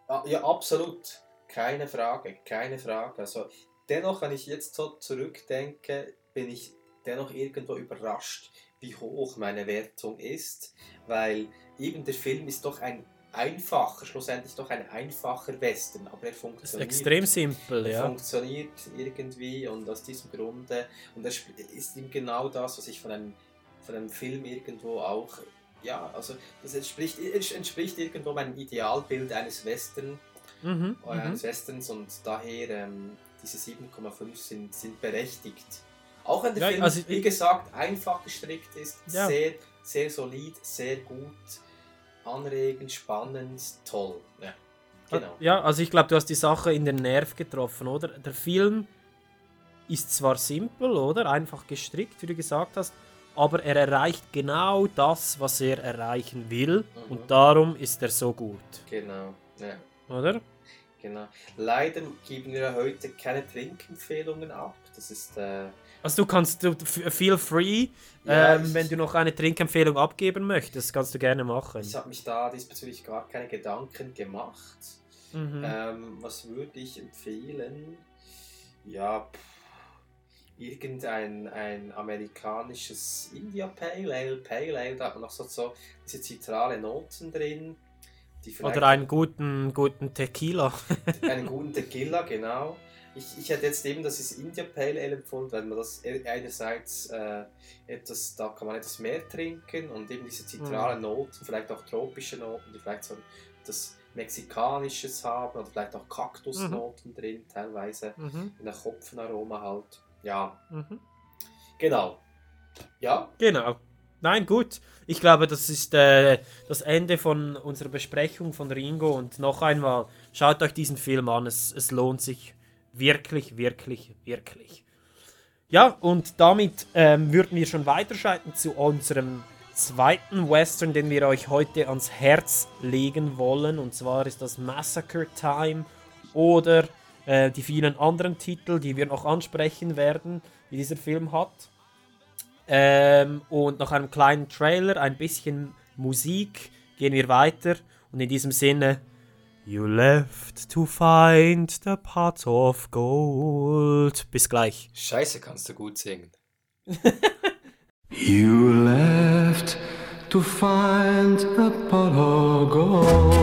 ah, ja, absolut, keine Frage, keine Frage. Also dennoch, wenn ich jetzt so zurückdenke, bin ich dennoch irgendwo überrascht, wie hoch meine Wertung ist, weil eben der Film ist doch ein einfacher, schlussendlich doch ein einfacher Western, aber er funktioniert. extrem simpel, er ja. funktioniert irgendwie und aus diesem Grunde, und das ist ihm genau das, was ich von einem, von einem Film irgendwo auch, ja, also das entspricht, entspricht irgendwo meinem Idealbild eines Western, Mhm, äh, mhm. eines Westerns und daher ähm, diese 7,5 sind, sind berechtigt. Auch wenn der Ja, Film, also wie gesagt, einfach gestrickt ist, Ja. sehr, sehr solid, sehr gut, anregend, spannend, toll. Ja, genau. Ja, also ich glaube, du hast die Sache in den Nerv getroffen, oder? Der Film ist zwar simpel, oder? Einfach gestrickt, wie du gesagt hast, aber er erreicht genau das, was er erreichen will. Mhm. Und darum ist er so gut, Genau, ja. oder? Genau. Leider geben wir heute keine Trinkempfehlungen ab. Das ist äh, Also du kannst, du feel free, Ja, ähm, wenn du noch eine Trinkempfehlung abgeben möchtest, kannst du gerne machen. ich habe mich da diesbezüglich gar keine Gedanken gemacht. Mhm. Ähm, was würde ich empfehlen? Ja, pff, irgendein ein amerikanisches India Pale Ale, Pale Ale, da hat man noch so, so diese zitrale Noten drin. Oder einen guten, guten Tequila. einen guten Tequila, genau. Ich, ich hätte jetzt eben das ist India Pale Ale empfohlen, weil man das e- einerseits äh, etwas, da kann man etwas mehr trinken und eben diese zitralen Mhm. Noten, vielleicht auch tropische Noten, die vielleicht so das Mexikanisches haben oder vielleicht auch Kaktusnoten drin, teilweise Mhm. in der Hopfenaroma halt. Ja, Mhm. genau. Ja, Genau. Nein, gut. Ich glaube, das ist äh, das Ende von unserer Besprechung von Ringo. Und noch einmal, schaut euch diesen Film an. Es, es lohnt sich wirklich, wirklich, wirklich. Ja, und damit ähm, würden wir schon weiterschreiten zu unserem zweiten Western, den wir euch heute ans Herz legen wollen. Und zwar ist das Massacre Time oder äh, die vielen anderen Titel, die wir noch ansprechen werden, die dieser Film hat. Ähm, und nach einem kleinen Trailer, ein bisschen Musik, gehen wir weiter. Und in diesem Sinne, You left to find the pot of gold. Bis gleich. Scheiße, kannst du gut singen. You left to find a pot of gold.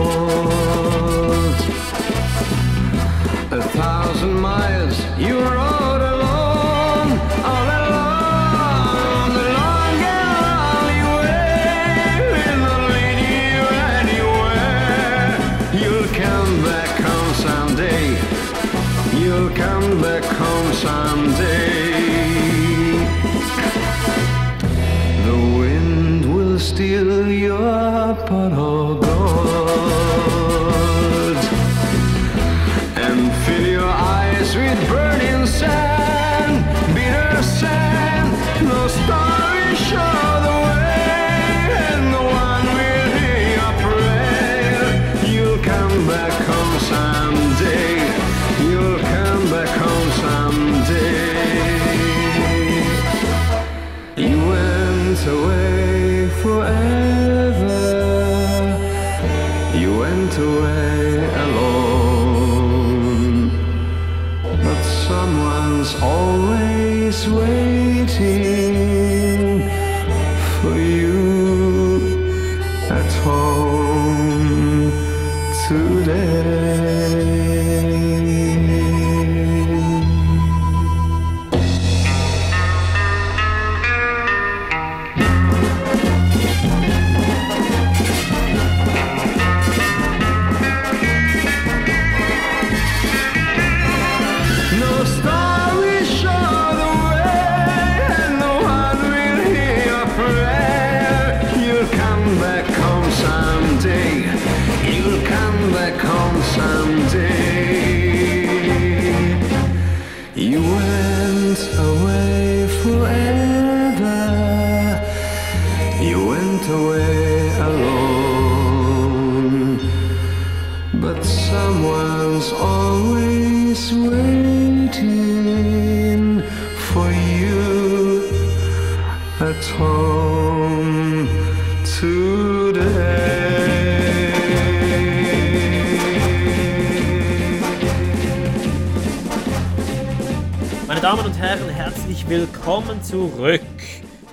Zurück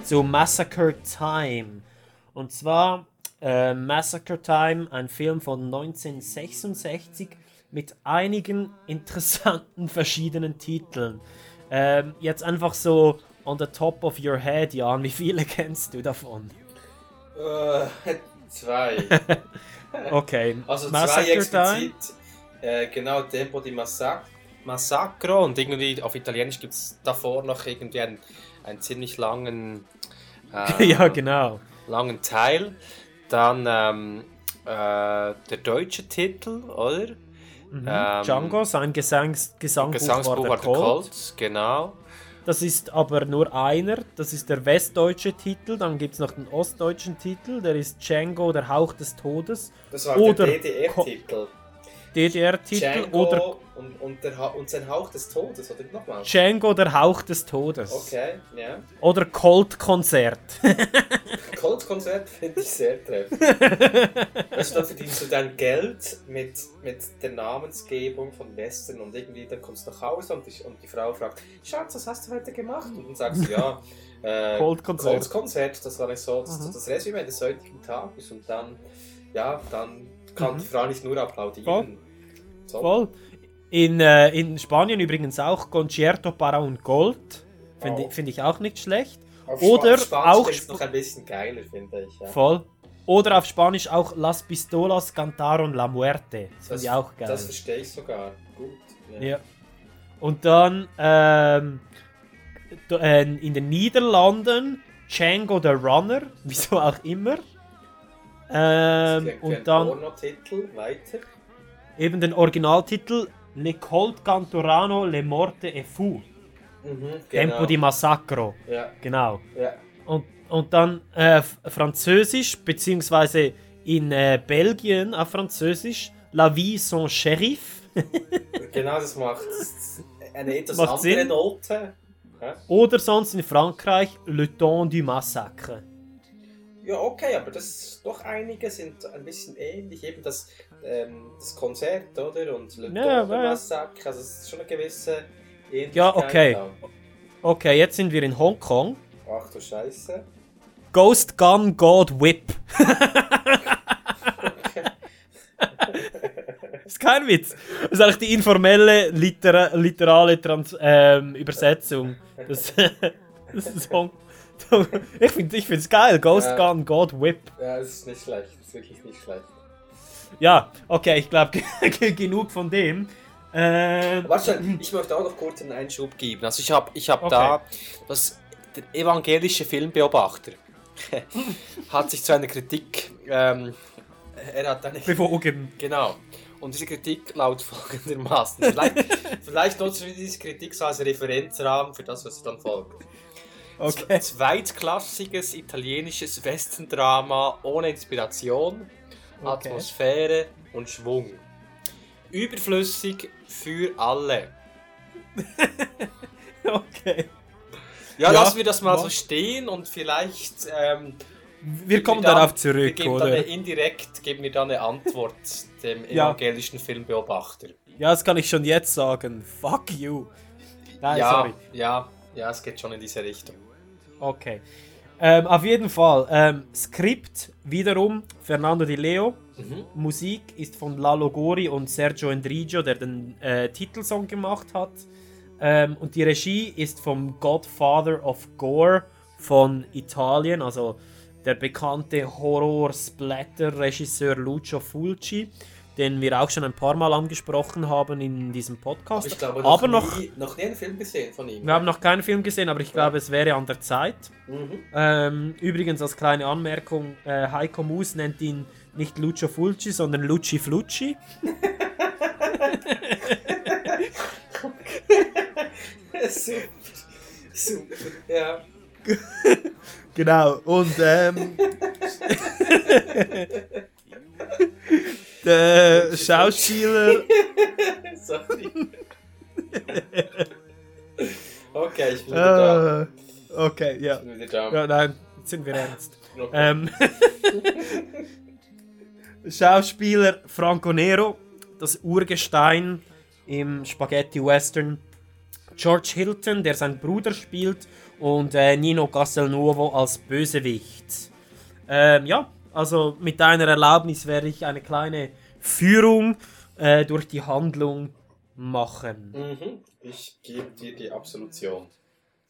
zu Massacre Time. Und zwar äh, Massacre Time, ein Film von 1966 mit einigen interessanten verschiedenen Titeln. Ähm, jetzt einfach so on the top of your head, Jan, wie viele kennst du davon? Äh, zwei. Okay, Also Massacre zwei explizit. Äh, genau, Tempo di Massac Massacro und irgendwie auf Italienisch gibt es davor noch irgendwie einen, einen ziemlich langen, äh, ja, genau. langen Teil. Dann ähm, äh, der deutsche Titel, oder? Mhm. Ähm, Django, sein Gesangs Gesangbuch, Gesangsbuch war der war der Colt. Colt, genau. Das ist aber nur einer, das ist der westdeutsche Titel, dann gibt es noch den ostdeutschen Titel, der ist Django, der Hauch des Todes. Das war oder der DDR-Titel. DDR-Titel oder und, und, der, und sein Hauch des Todes, oder nochmal? Django, der Hauch des Todes. Okay, ja. Oder Colt-Konzert. Cold-Konzert finde ich sehr treffend. weißt du, da verdienst du dein Geld mit, mit der Namensgebung von Western und irgendwie dann kommst du nach Hause und die, und die Frau fragt, Schatz, was hast du heute gemacht? Und dann sagst du, ja, äh, Cold-Konzert. Cold-Konzert, das war so das, Mhm. das Resümee des heutigen Tages und dann, ja, dann kann Mhm. die Frau nicht nur applaudieren. Voll. So. Voll. In, äh, in Spanien übrigens auch Concierto para un Gold. Finde Oh. find ich auch nicht schlecht. Auf Oder Spanisch auch es noch ein bisschen geiler, finde ich. Ja. Voll. Oder auf Spanisch auch Las Pistolas cantaron la muerte. Das finde ich auch geil. Das verstehe ich sogar. Gut. Ja. Und dann ähm, äh, in den Niederlanden Django the Runner, wieso auch immer. Ähm, und dann Pornotitel, weiter. eben den Originaltitel Le Colt Cantorano Le Morte e Fu. Mhm, Tempo genau. di Massacro. Ja. Genau. Ja. Und, und dann äh, Französisch, beziehungsweise in äh, Belgien auf Französisch, La Vie sans Sheriff. Genau, das macht eine Sinn. Note. Ja. Oder sonst in Frankreich Le Temps du Massacre. Ja, okay, aber das doch einige sind ein bisschen ähnlich. Eben das, ähm, das Konzert, oder? Und Le Ja. Massacre, also es ist schon eine gewisse Ähnlichkeit. Ja, okay. da. Okay, jetzt sind wir in Hongkong. Ach du Scheiße. Ghost Gun God Whip. Das ist kein Witz. Das ist eigentlich die informelle, litera literale Trans ähm, Übersetzung. Das, das ist Hong ich finde es geil. Ghost Ja. Gun God Whip. Ja, es ist nicht schlecht. Es ist wirklich nicht schlecht. Ja, okay, ich glaube genug von dem. Ähm, Warte, ich möchte auch noch kurz einen Einschub geben. Also ich habe ich hab Okay. da das, der evangelische Filmbeobachter hat sich zu einer Kritik, ähm, er hat eine Bewogen. Genau. Und diese Kritik lautet folgendermaßen. Vielleicht, vielleicht nutzen wir diese Kritik so als Referenzrahmen für das, was dann folgt. Okay. Zweitklassiges italienisches Western-Drama ohne Inspiration, Okay. Atmosphäre und Schwung. Überflüssig für alle. okay. Ja, Ja, lassen wir das mal ja. so stehen und vielleicht. Ähm, Wir kommen dann- darauf zurück, wir geben oder? Dann indirekt geben wir dann eine Antwort dem Ja. evangelischen Filmbeobachter. Ja, das kann ich schon jetzt sagen. Fuck you. Nein, ja, sorry. ja, ja, es geht schon in diese Richtung. Okay. Ähm, auf jeden Fall. Ähm, Skript wiederum Fernando Di Leo. Mhm. Musik ist von Lalo Gori und Sergio Endrigo, der den äh, Titelsong gemacht hat. Ähm, und die Regie ist vom Godfather of Gore von Italien, also der bekannte Horror-Splatter-Regisseur Lucio Fulci, den wir auch schon ein paar Mal angesprochen haben in diesem Podcast. Ich glaube, aber noch, noch, nie, noch nie einen Film gesehen von ihm. wir haben noch keinen Film gesehen, aber ich glaube, es wäre an der Zeit. Mhm. Ähm, übrigens als kleine Anmerkung, äh, Heiko Mus nennt ihn nicht Lucio Fulci, sondern Luci Flucci. super. Super. Ja. Genau, und ähm, der Schauspieler. Sorry. okay, ich bin wieder Äh, okay, ja. Ich bin wieder da. ja. Nein, jetzt sind wir ernst. Ähm, Schauspieler Franco Nero, das Urgestein im Spaghetti Western. George Hilton, der seinen Bruder spielt, und äh, Nino Castelnuovo als Bösewicht. Ähm, ja, also mit deiner Erlaubnis werde ich eine kleine Führung äh, durch die Handlung machen. Mhm. Ich gebe dir die Absolution.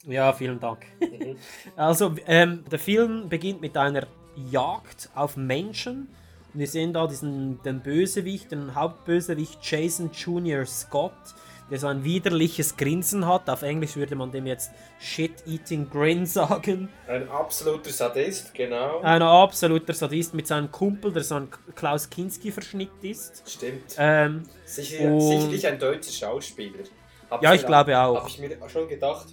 Ja, vielen Dank. Mhm. Also, ähm, der Film beginnt mit einer Jagd auf Menschen. Und wir sehen da diesen den Bösewicht, den Hauptbösewicht Jason Junior Scott, der so ein widerliches Grinsen hat. Auf Englisch würde man dem jetzt Shit-Eating Grin sagen. Ein absoluter Sadist, genau. Ein absoluter Sadist mit seinem Kumpel, der so ein Klaus Kinski-Verschnitt ist. Stimmt. Ähm, Sicher, und- sicherlich ein deutscher Schauspieler. Hab Ja, ich glaube auch. Habe ich mir schon gedacht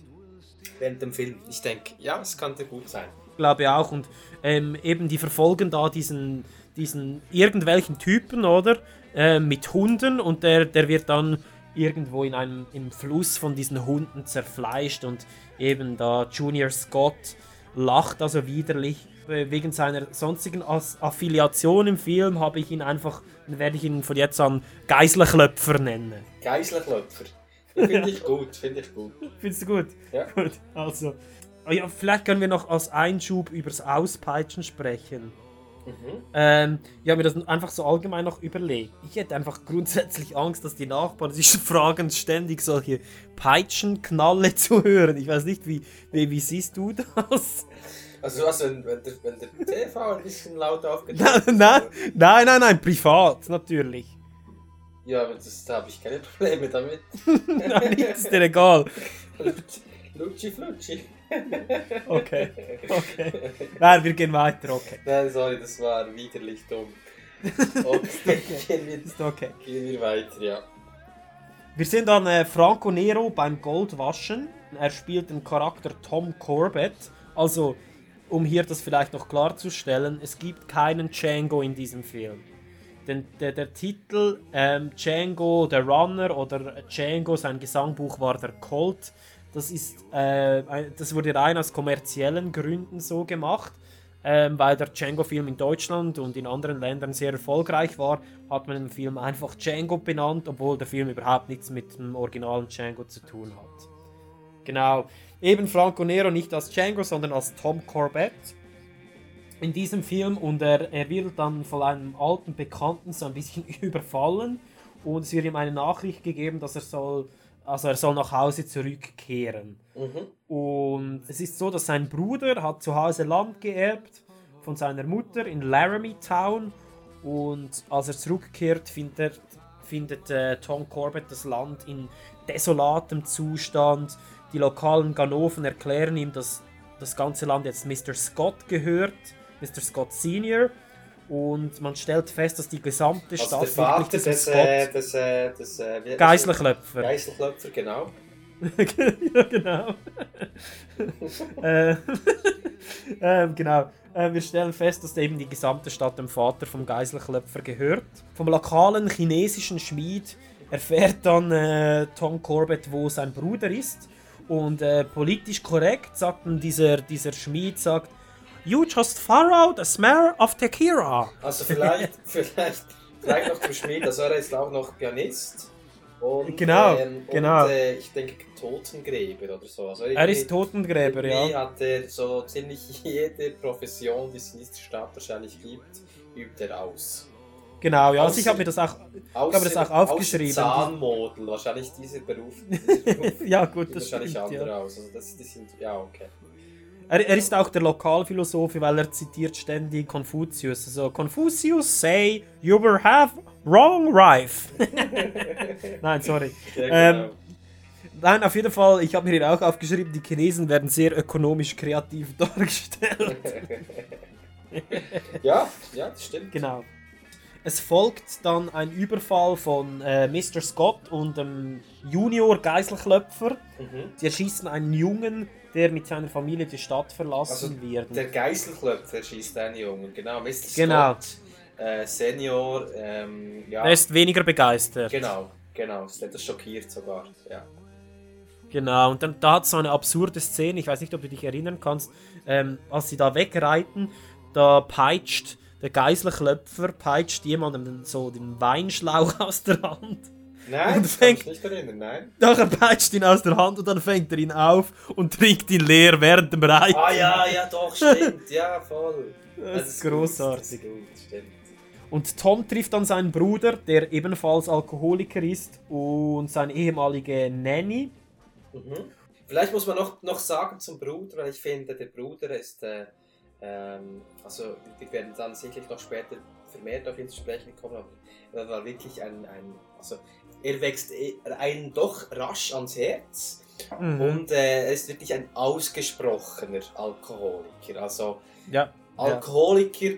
während dem Film. Ich denke, ja, es könnte gut sein. glaube auch. Und ähm, eben die verfolgen da diesen, diesen irgendwelchen Typen, oder? Ähm, mit Hunden und der, der wird dann irgendwo in einem im Fluss von diesen Hunden zerfleischt und eben da Junior Scott lacht also widerlich. Äh, Wegen seiner sonstigen Affiliation im Film habe ich ihn einfach, werde ich ihn von jetzt an Geiselklöpfer nennen. Geiselklöpfer. Finde ich gut, finde ich gut. Findest du gut? Ja. Gut, also. Oh ja, vielleicht können wir noch als Einschub übers Auspeitschen sprechen. Mhm. Ähm, ich habe mir das einfach so allgemein noch überlegt. Ich hätte einfach grundsätzlich Angst, dass die Nachbarn sich fragen, ständig solche Peitschenknalle zu hören. Ich weiß nicht, wie, wie, wie siehst du das? Also was, wenn, wenn, der, wenn der TV ein bisschen laut nein, aufgenommen nein, nein, nein, nein, privat, natürlich. Ja, aber das, da habe ich keine Probleme damit. Nein, ist dir egal. Lutschi Flutschi. Okay, okay. Nein, wir gehen weiter, okay. Nein, sorry, das war widerlich dumm. Okay, gehen, wir, Ist okay. gehen wir weiter, ja. Wir sehen dann äh, Franco Nero beim Goldwaschen. Er spielt den Charakter Tom Corbett. Also, um hier das vielleicht noch klarzustellen, es gibt keinen Django in diesem Film. Denn der, der Titel ähm, Django der Runner oder Django, sein Gesangbuch war der Colt, das, ist, äh, das wurde rein aus kommerziellen Gründen so gemacht. Ähm, weil der Django-Film in Deutschland und in anderen Ländern sehr erfolgreich war, hat man den Film einfach Django benannt, obwohl der Film überhaupt nichts mit dem originalen Django zu tun hat. Genau. Eben Franco Nero nicht als Django, sondern als Tom Corbett in diesem Film und er, er wird dann von einem alten Bekannten so ein bisschen überfallen und es wird ihm eine Nachricht gegeben, dass er soll, also er soll nach Hause zurückkehren. Und es ist so, dass sein Bruder hat zu Hause Land geerbt von seiner Mutter in Laramie Town und als er zurückkehrt, findet, findet äh, Tom Corbett das Land in desolatem Zustand. Die lokalen Ganoven erklären ihm, dass das ganze Land jetzt Mr. Scott gehört, Mr. Scott Senior. Und man stellt fest, dass die gesamte Also Stadt der Vater wirklich diesem des, äh, des, äh, des äh, Geiselklöpfer. Geiselklöpfer, genau. ja, genau. äh, ähm, genau. Äh, wir stellen fest, dass eben die gesamte Stadt dem Vater vom Geiselklöpfer gehört. Vom lokalen chinesischen Schmied erfährt dann äh, Tom Corbett, wo sein Bruder ist. Und äh, politisch korrekt sagt dann dieser, dieser Schmied, sagt, You just followed the smell of tequila. Also vielleicht, vielleicht, vielleicht noch zum Schmied, also er ist auch noch Pianist. Und, Genau, ähm, genau. Und, äh, ich denke Totengräber oder so. Also Er ist Totengräber, ja. hat er so ziemlich jede Profession, die es in dieser Stadt wahrscheinlich gibt, übt er aus. Genau, ja. Also Außer- ich habe mir das auch, mir das auch außer aufgeschrieben. Zahnmodel, wahrscheinlich diese Beruf. Dieser Beruf Ja, gut, das wahrscheinlich stimmt, andere ja. aus. Also das, die sind, ja, okay. Er, er ist auch der Lokalphilosoph, weil er zitiert ständig Konfuzius. Also Confucius say you will have wrong life. Nein, sorry. Ja, ähm, genau. nein, auf jeden Fall, ich habe mir hier auch aufgeschrieben, die Chinesen werden sehr ökonomisch kreativ dargestellt. ja, ja, das stimmt. Genau. Es folgt dann ein Überfall von äh, Mr. Scott und dem Junior Geiselklöpfer. Mhm. Sie erschießen einen Jungen, der mit seiner Familie die Stadt Also verlassen wird. der Geiselklöpfer schießt einen Jungen, genau. Mr. Genau. Scott, äh, Senior, ähm, ja. Er ist weniger begeistert. Genau, genau. Das schockiert sogar, ja. Genau, und dann da hat es so eine absurde Szene, ich weiß nicht, ob du dich erinnern kannst, ähm, als sie da wegreiten, da peitscht der Geiselklöpfer, peitscht jemandem so den Weinschlauch aus der Hand. Nein, Und fängt- ich nicht erinnern, nein. Doch, er peitscht ihn aus der Hand und dann fängt er ihn auf und trinkt ihn leer während dem Reiten. Ah ja, ja, doch, stimmt, ja, voll. Das großartig. Das ist gut, stimmt. Und Tom trifft dann seinen Bruder, der ebenfalls Alkoholiker ist, und seine ehemalige Nanny. Mhm. Vielleicht muss man noch, noch sagen zum Bruder, weil ich finde, der Bruder ist, äh, ähm, also wir werden dann sicherlich noch später vermehrt auf ihn zu sprechen kommen, aber er war wirklich ein, ein also er wächst eh- einen doch rasch ans Herz Mhm. und äh, er ist wirklich ein ausgesprochener Alkoholiker. Also Ja. Alkoholiker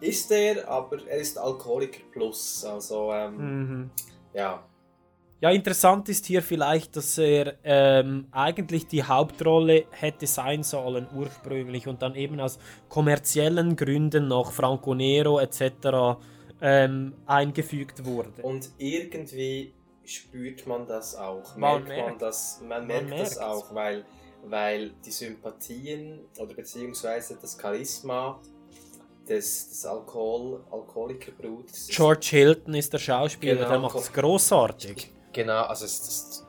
ist er, aber er ist Alkoholiker plus. Also ähm, Mhm. ja. Ja, interessant ist hier vielleicht, dass er ähm, eigentlich die Hauptrolle hätte sein sollen ursprünglich und dann eben aus kommerziellen Gründen noch Franco Nero etc. Ähm, eingefügt wurde. Und irgendwie spürt man das auch. Man merkt man merkt. das, man Man merkt das auch, weil, weil die Sympathien oder beziehungsweise das Charisma des, des Alkohol, Alkoholikerbruders. ist- George Hilton ist der Schauspieler, Genau. der macht es großartig. Genau, also es, es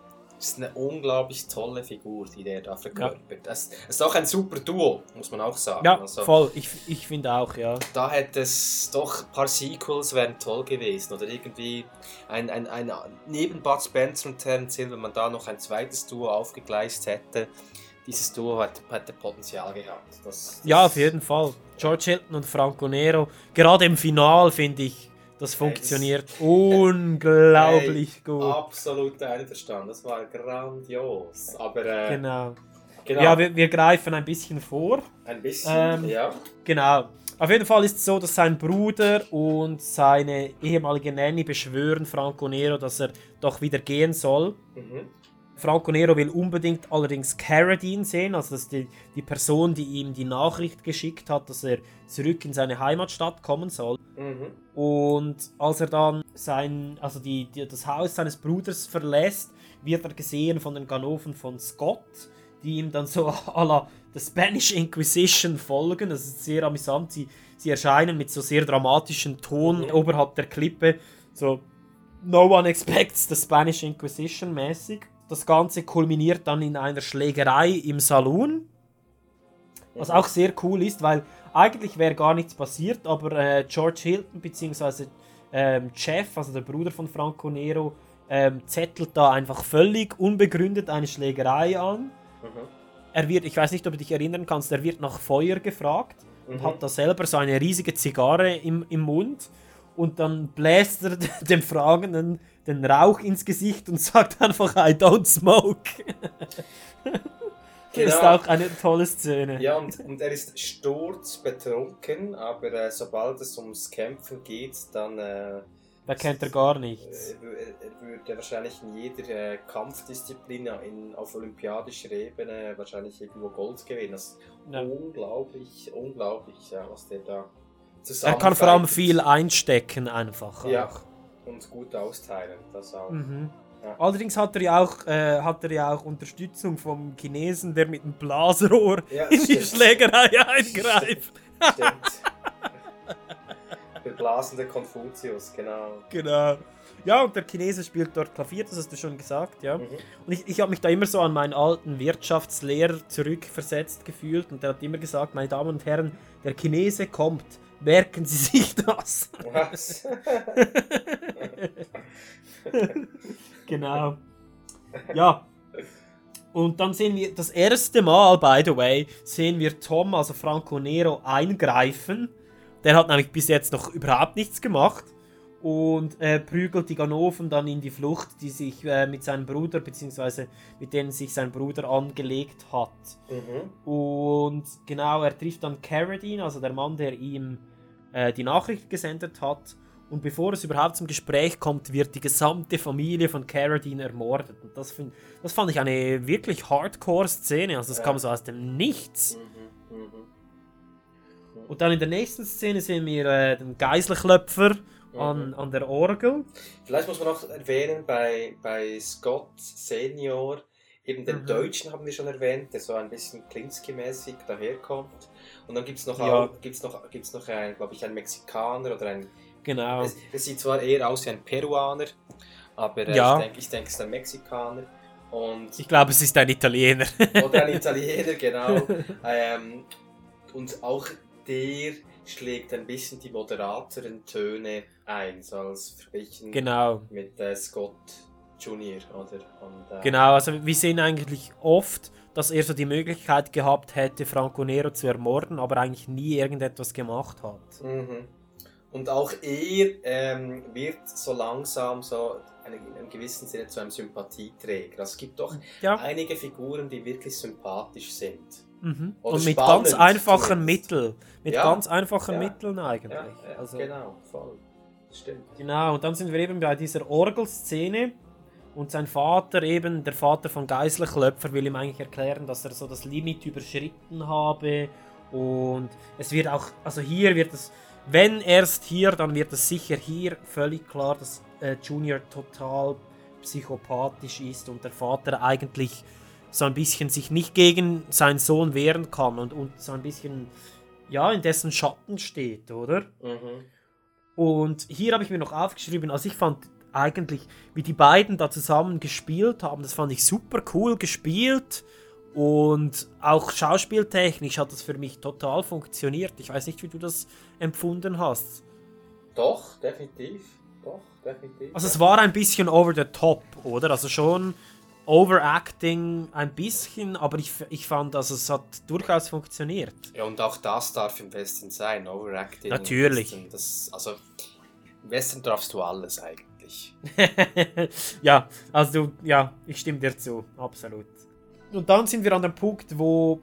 ist eine unglaublich tolle Figur, die der da verkörpert. Es, es ist auch ein super Duo, muss man auch sagen. Ja, also, voll. Ich, ich finde auch, ja. Da hätte es doch ein paar Sequels wären toll gewesen. Oder irgendwie ein, ein, ein neben Bud Spencer und Terence Hill, wenn man da noch ein zweites Duo aufgegleist hätte. Dieses Duo hätte, hätte Potenzial gehabt. Das, Ja, auf jeden Fall. George Hilton und Franco Nero. Gerade im Final finde ich, das funktioniert unglaublich Hey, gut. Absolut einverstanden. Das war grandios. Aber äh, Genau. genau. Ja, wir, wir greifen ein bisschen vor. ein bisschen, Ähm, ja. Genau. Auf jeden Fall ist es so, dass sein Bruder und seine ehemalige Nanny beschwören Franco Nero, dass er doch wieder gehen soll. Mhm. Franco Nero will unbedingt allerdings Carradine sehen, also das die, die Person, die ihm die Nachricht geschickt hat, dass er zurück in seine Heimatstadt kommen soll. Mhm. Und als er dann sein, also die, die, das Haus seines Bruders verlässt, wird er gesehen von den Ganoven von Scott, die ihm dann so à la The Spanish Inquisition folgen. Das ist sehr amüsant. Sie, sie erscheinen mit so sehr dramatischem Ton oberhalb der Klippe. So, no one expects the Spanish Inquisition mäßig. Das Ganze kulminiert dann in einer Schlägerei im Saloon. Was auch sehr cool ist, weil eigentlich wäre gar nichts passiert, aber äh, George Hilton bzw. Ähm, Jeff, also der Bruder von Franco Nero, ähm, zettelt da einfach völlig unbegründet eine Schlägerei an. Er wird, ich weiß nicht, ob du dich erinnern kannst, er wird nach Feuer gefragt und Mhm. hat da selber so eine riesige Zigarre im, im Mund und dann bläst er dem Fragenden den Rauch ins Gesicht und sagt einfach I don't smoke. Das ist Genau. auch eine tolle Szene. Ja, und, und er ist sturzbetrunken, aber äh, sobald es ums Kämpfen geht, dann äh, Da kennt er gar nichts. äh, wür- er würde wahrscheinlich in jeder äh, Kampfdisziplin in, auf olympiadischer Ebene wahrscheinlich irgendwo Gold gewinnen. Das ist Ja. unglaublich, unglaublich, ja, was der da Er kann vor allem viel einstecken einfach. Ja, auch. und gut austeilen, das auch. Mhm. Ja. Allerdings hat er ja auch, äh, hat er ja auch Unterstützung vom Chinesen, der mit dem Blasrohr Ja, in die stimmt. Schlägerei eingreift. Stimmt. Der blasende Konfuzius, genau. Genau. Ja, und der Chinese spielt dort Klavier, das hast du schon gesagt, ja. Mhm. Und ich, ich habe mich da immer so an meinen alten Wirtschaftslehrer zurückversetzt gefühlt und der hat immer gesagt, meine Damen und Herren, der Chinese kommt, merken Sie sich das. Was? genau. Ja. Und dann sehen wir das erste Mal, by the way, sehen wir Tom, also Franco Nero, eingreifen. Der hat nämlich bis jetzt noch überhaupt nichts gemacht. Und äh, prügelt die Ganoven dann in die Flucht, die sich äh, mit seinem Bruder, beziehungsweise mit denen sich sein Bruder angelegt hat. Mhm. Und genau, er trifft dann Carradine, also der Mann, der ihm äh, die Nachricht gesendet hat. Und bevor es überhaupt zum Gespräch kommt, wird die gesamte Familie von Carradine ermordet. Und das, find, das fand ich eine wirklich Hardcore-Szene. Also, das Ja. kam so aus dem Nichts. Mhm. Mhm. Und dann in der nächsten Szene sehen wir äh, den Geiselklöpfer an, Mhm. an der Orgel. Vielleicht muss man noch erwähnen, bei, bei Scott Senior, eben den Mhm. Deutschen haben wir schon erwähnt, der so ein bisschen Klinsky-mäßig daherkommt. Und dann gibt es noch, Ja. auch, gibt's noch, gibt's noch ein, glaube ich, einen Mexikaner oder ein. Genau. Es, es sieht zwar eher aus wie ein Peruaner, aber äh, Ja. ich denke, ich denk, es ist ein Mexikaner. Und Ich glaube, es ist ein Italiener. oder ein Italiener, genau. ähm, und auch der schlägt ein bisschen die moderateren Töne ein, so als Verglichen Genau. mit äh, Scott Junior, oder? Und, äh, Genau, also wir sehen eigentlich oft, dass er so die Möglichkeit gehabt hätte, Franco Nero zu ermorden, aber eigentlich nie irgendetwas gemacht hat. Mhm. Und auch er ähm, wird so langsam so eine, in einem gewissen Sinne zu einem Sympathieträger. Also es gibt doch Ja. einige Figuren, die wirklich sympathisch sind. Mhm. Und mit ganz einfachen. Mitteln. Mit Ja. ganz einfachen Ja. Mitteln eigentlich. Also, genau, voll. Stimmt. Genau, und dann sind wir eben bei dieser Orgelszene. Und sein Vater, eben der Vater von Geiselklöpfer, will ihm eigentlich erklären, dass er so das Limit überschritten habe. Und es wird auch, also hier wird es, wenn erst hier, dann wird es sicher hier völlig klar, dass äh, Junior total psychopathisch ist und der Vater eigentlich so ein bisschen sich nicht gegen seinen Sohn wehren kann und, und so ein bisschen, ja, in dessen Schatten steht, oder? Mhm. Und hier habe ich mir noch aufgeschrieben, also ich fand eigentlich, wie die beiden da zusammen gespielt haben, das fand ich super cool gespielt. Und auch schauspieltechnisch hat das für mich total funktioniert. Ich weiß nicht, wie du das empfunden hast. Doch, definitiv. Doch, definitiv. Also es war ein bisschen over the top, oder? Also schon Overacting ein bisschen, aber ich, ich fand, also es hat durchaus funktioniert. Ja, und auch das darf im Western sein, Overacting. Natürlich. Das, also, im Western darfst du alles eigentlich. ja, also du, ja, ich stimme dir zu, absolut. Und dann sind wir an dem Punkt, wo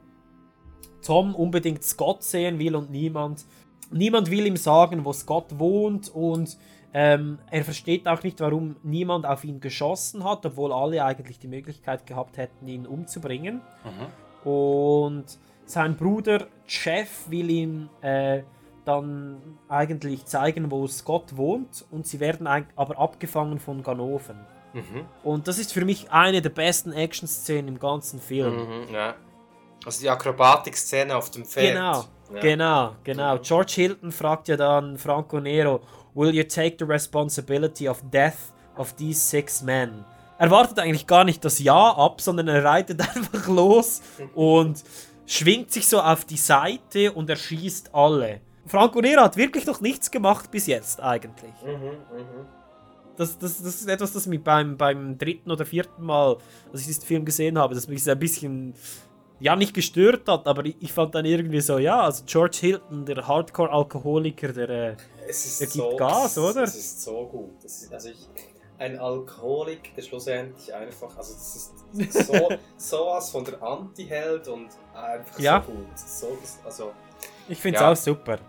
Tom unbedingt Scott sehen will und niemand. niemand will ihm sagen, wo Scott wohnt und ähm, er versteht auch nicht, warum niemand auf ihn geschossen hat, obwohl alle eigentlich die Möglichkeit gehabt hätten, ihn umzubringen. Und sein Bruder Jeff will ihm äh, dann eigentlich zeigen, wo Scott wohnt und sie werden aber abgefangen von Ganoven. Mhm. Und das ist für mich eine der besten Action-Szenen im ganzen Film. Mhm, ja. Also die Akrobatikszene auf dem Feld. Genau, Ja. genau, genau. George Hilton fragt ja dann Franco Nero, will you take the responsibility of death of these six men? Er wartet eigentlich gar nicht das Ja ab, sondern er reitet einfach los und schwingt sich so auf die Seite und erschießt alle. Franco Nero hat wirklich noch nichts gemacht bis jetzt eigentlich. Mhm, mhm. Das, das, das ist etwas, das mich beim, beim dritten oder vierten Mal, als ich diesen Film gesehen habe, das mich ein bisschen, ja, nicht gestört hat, aber ich, ich fand dann irgendwie so, ja, also George Hilton, der Hardcore-Alkoholiker, der, äh, der gibt so, Gas, oder? Es ist so gut. Ist, also ich, ein Alkoholik, der schlussendlich einfach, also das ist so, sowas von der Anti-Held und einfach Ja. so gut. So, also, Ich finde es Ja. auch super.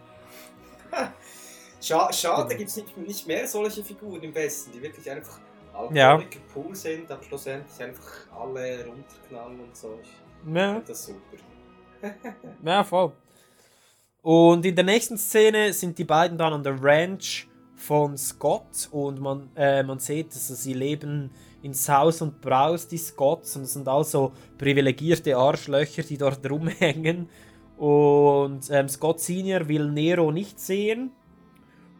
Scha schade gibt es nicht, nicht mehr solche Figuren im Westen, die wirklich einfach Ja. Alkoholiker pur sind, aber schlussendlich einfach alle runterknallen und so. Ich Ja. finde das super. Ja, voll. Und in der nächsten Szene sind die beiden dann an der Ranch von Scott und man, äh, man sieht, also sie leben in Saus und Braus, die Scotts, und es sind also privilegierte Arschlöcher, die dort rumhängen. Und ähm, Scott Senior will Nero nicht sehen.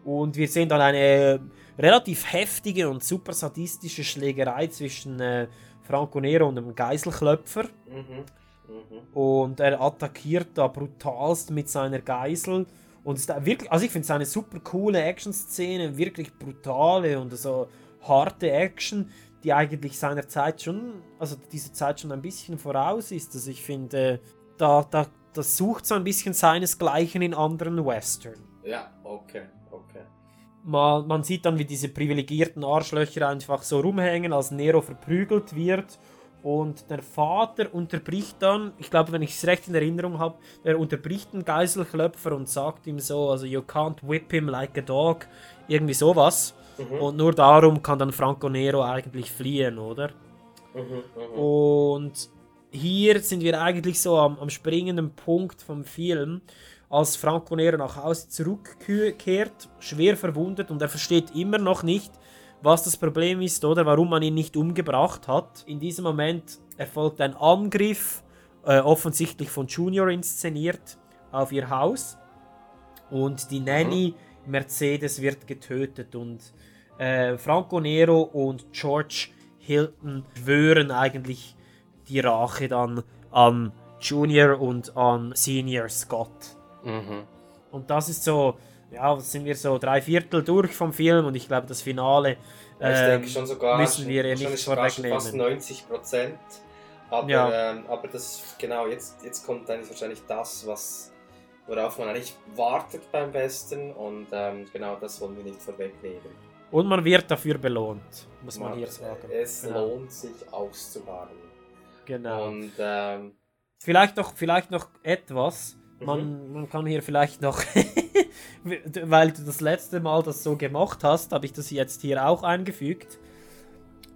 Und wir sehen dann eine relativ heftige und super sadistische Schlägerei zwischen äh, Franco Nero und einem Geiselklöpfer. Mhm. Mhm. Und er attackiert da brutalst mit seiner Geisel. Und ist da wirklich, also ich finde es eine super coole Action-Szene, wirklich brutale und so harte Action, die eigentlich seiner Zeit schon, also dieser Zeit schon ein bisschen voraus ist. Also ich finde, da, da, das sucht so ein bisschen seinesgleichen in anderen Western. Ja, okay, okay. Man, man sieht dann, wie diese privilegierten Arschlöcher einfach so rumhängen, als Nero verprügelt wird. Und der Vater unterbricht dann, ich glaube, wenn ich es recht in Erinnerung habe, er unterbricht den Geiselklöpfer und sagt ihm so, also you can't whip him like a dog, irgendwie sowas. Mhm. Und nur darum kann dann Franco Nero eigentlich fliehen, oder? Mhm, mhm. Und hier sind wir eigentlich so am, am springenden Punkt vom Film, als Franco Nero nach Hause zurückkehrt, schwer verwundet und er versteht immer noch nicht, was das Problem ist oder? Warum man ihn nicht umgebracht hat. In diesem Moment erfolgt ein Angriff, äh, offensichtlich von Junior inszeniert, auf ihr Haus. Und die Nanny Mercedes wird getötet und äh, Franco Nero und George Hilton schwören eigentlich die Rache dann an Junior und an Senior Scott. Mhm. Und das ist so, ja, sind wir so drei Viertel durch vom Film und ich glaube, das Finale Ja, ich ähm, denke schon sogar, müssen wir ja nicht schon fast vorwegnehmen. 90 Prozent. Aber, Ja. ähm, aber das, genau, jetzt, jetzt kommt eigentlich wahrscheinlich das, was, worauf man eigentlich wartet beim Western und ähm, genau das wollen wir nicht vorwegnehmen. Und man wird dafür belohnt, muss man hier sagen. Es Genau. lohnt sich auszuharren. Genau. Und ähm, Vielleicht noch, vielleicht noch etwas. Mhm. Man, man kann hier vielleicht noch, weil du das letzte Mal das so gemacht hast, habe ich das jetzt hier auch eingefügt.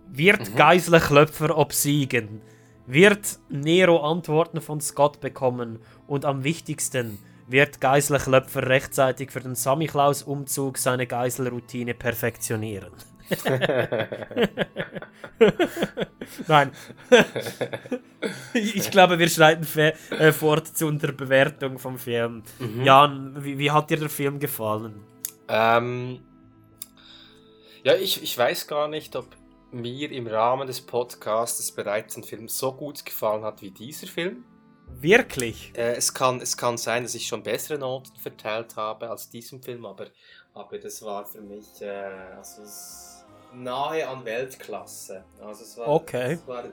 Wird Mhm. Geiselklöpfer obsiegen? Wird Nero Antworten von Scott bekommen? Und am wichtigsten, wird Geiselklöpfer rechtzeitig für den Samichlaus-Umzug seine Geiselroutine perfektionieren? Nein. ich glaube, wir schreiten äh, fort zu unserer Bewertung vom Film. Mhm. Jan, wie, wie hat dir der Film gefallen? Ähm, ja, ich, ich weiß gar nicht, ob mir im Rahmen des Podcasts bereits ein Film so gut gefallen hat wie dieser Film. Wirklich? Äh, es, kann, es kann sein, dass ich schon bessere Noten verteilt habe als diesem Film, aber, aber das war für mich äh, also nahe an Weltklasse. Also es war, Okay. Das war,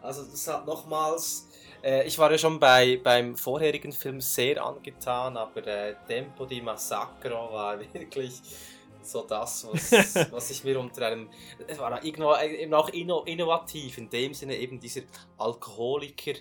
also das hat nochmals... Äh, ich war ja schon bei, beim vorherigen Film sehr angetan, aber äh, Tempo di Massacro war wirklich so das, was, was ich mir unter einem... Es war äh, eben auch inno, innovativ, in dem Sinne eben dieser Alkoholiker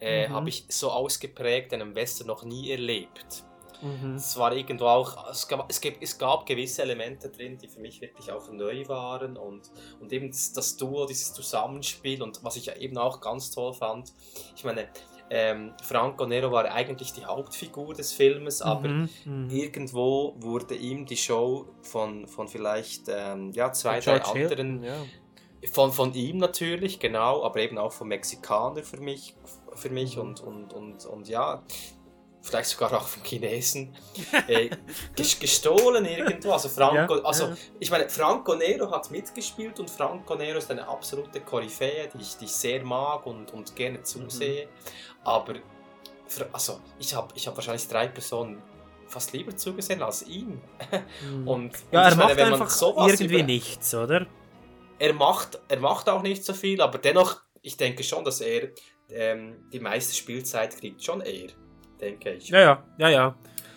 äh, Mhm. habe ich so ausgeprägt in einem Western noch nie erlebt. Mhm. Es war irgendwo auch, es gab, es, gab, es gab gewisse Elemente drin, die für mich wirklich auch neu waren und, und eben das, Duo, dieses Zusammenspiel und was ich ja eben auch ganz toll fand, ich meine, ähm, Franco Nero war eigentlich die Hauptfigur des Filmes, aber Mhm, mhm. irgendwo wurde ihm die Show von, von vielleicht ähm, ja, zwei, drei anderen, Hilton, ja. von, von ihm natürlich, genau, aber eben auch vom Mexikaner für mich, für mich Mhm. und, und, und, und ja, vielleicht sogar auch vom Chinesen, äh, ges- gestohlen irgendwo. Also Franco, Ja, also ja. ich meine, Franco Nero hat mitgespielt und Franco Nero ist eine absolute Koryphäe, die ich, die ich sehr mag und, und gerne zusehe. Mhm. Aber für, also ich habe ich hab wahrscheinlich drei Personen fast lieber zugesehen als ihn. Mhm. Und, Ja, er ich meine, macht wenn man einfach sowas irgendwie über- nichts, oder? er macht, er macht auch nicht so viel, aber dennoch, ich denke schon, dass er ähm, die meiste Spielzeit kriegt schon er, denke ich. Ja, ja, ja, ja.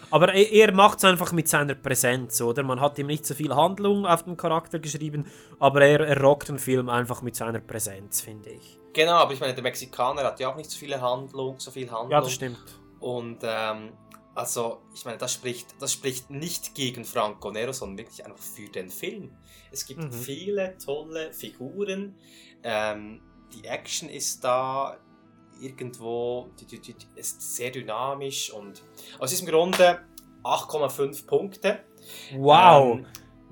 Aber er, er macht es einfach mit seiner Präsenz, oder? Man hat ihm nicht so viel Handlung auf den Charakter geschrieben, aber er, er rockt den Film einfach mit seiner Präsenz, finde ich. Genau, aber ich meine, der Mexikaner hat ja auch nicht so viele Handlung, so viel Handlung. Ja, das stimmt. Und ähm, also, ich meine, das spricht, das spricht nicht gegen Franco Nero, sondern wirklich einfach für den Film. Es gibt Mhm. viele tolle Figuren. Ähm, die Action ist da irgendwo, ist sehr dynamisch und also es ist im Grunde 8,5 Punkte. Wow. Ähm,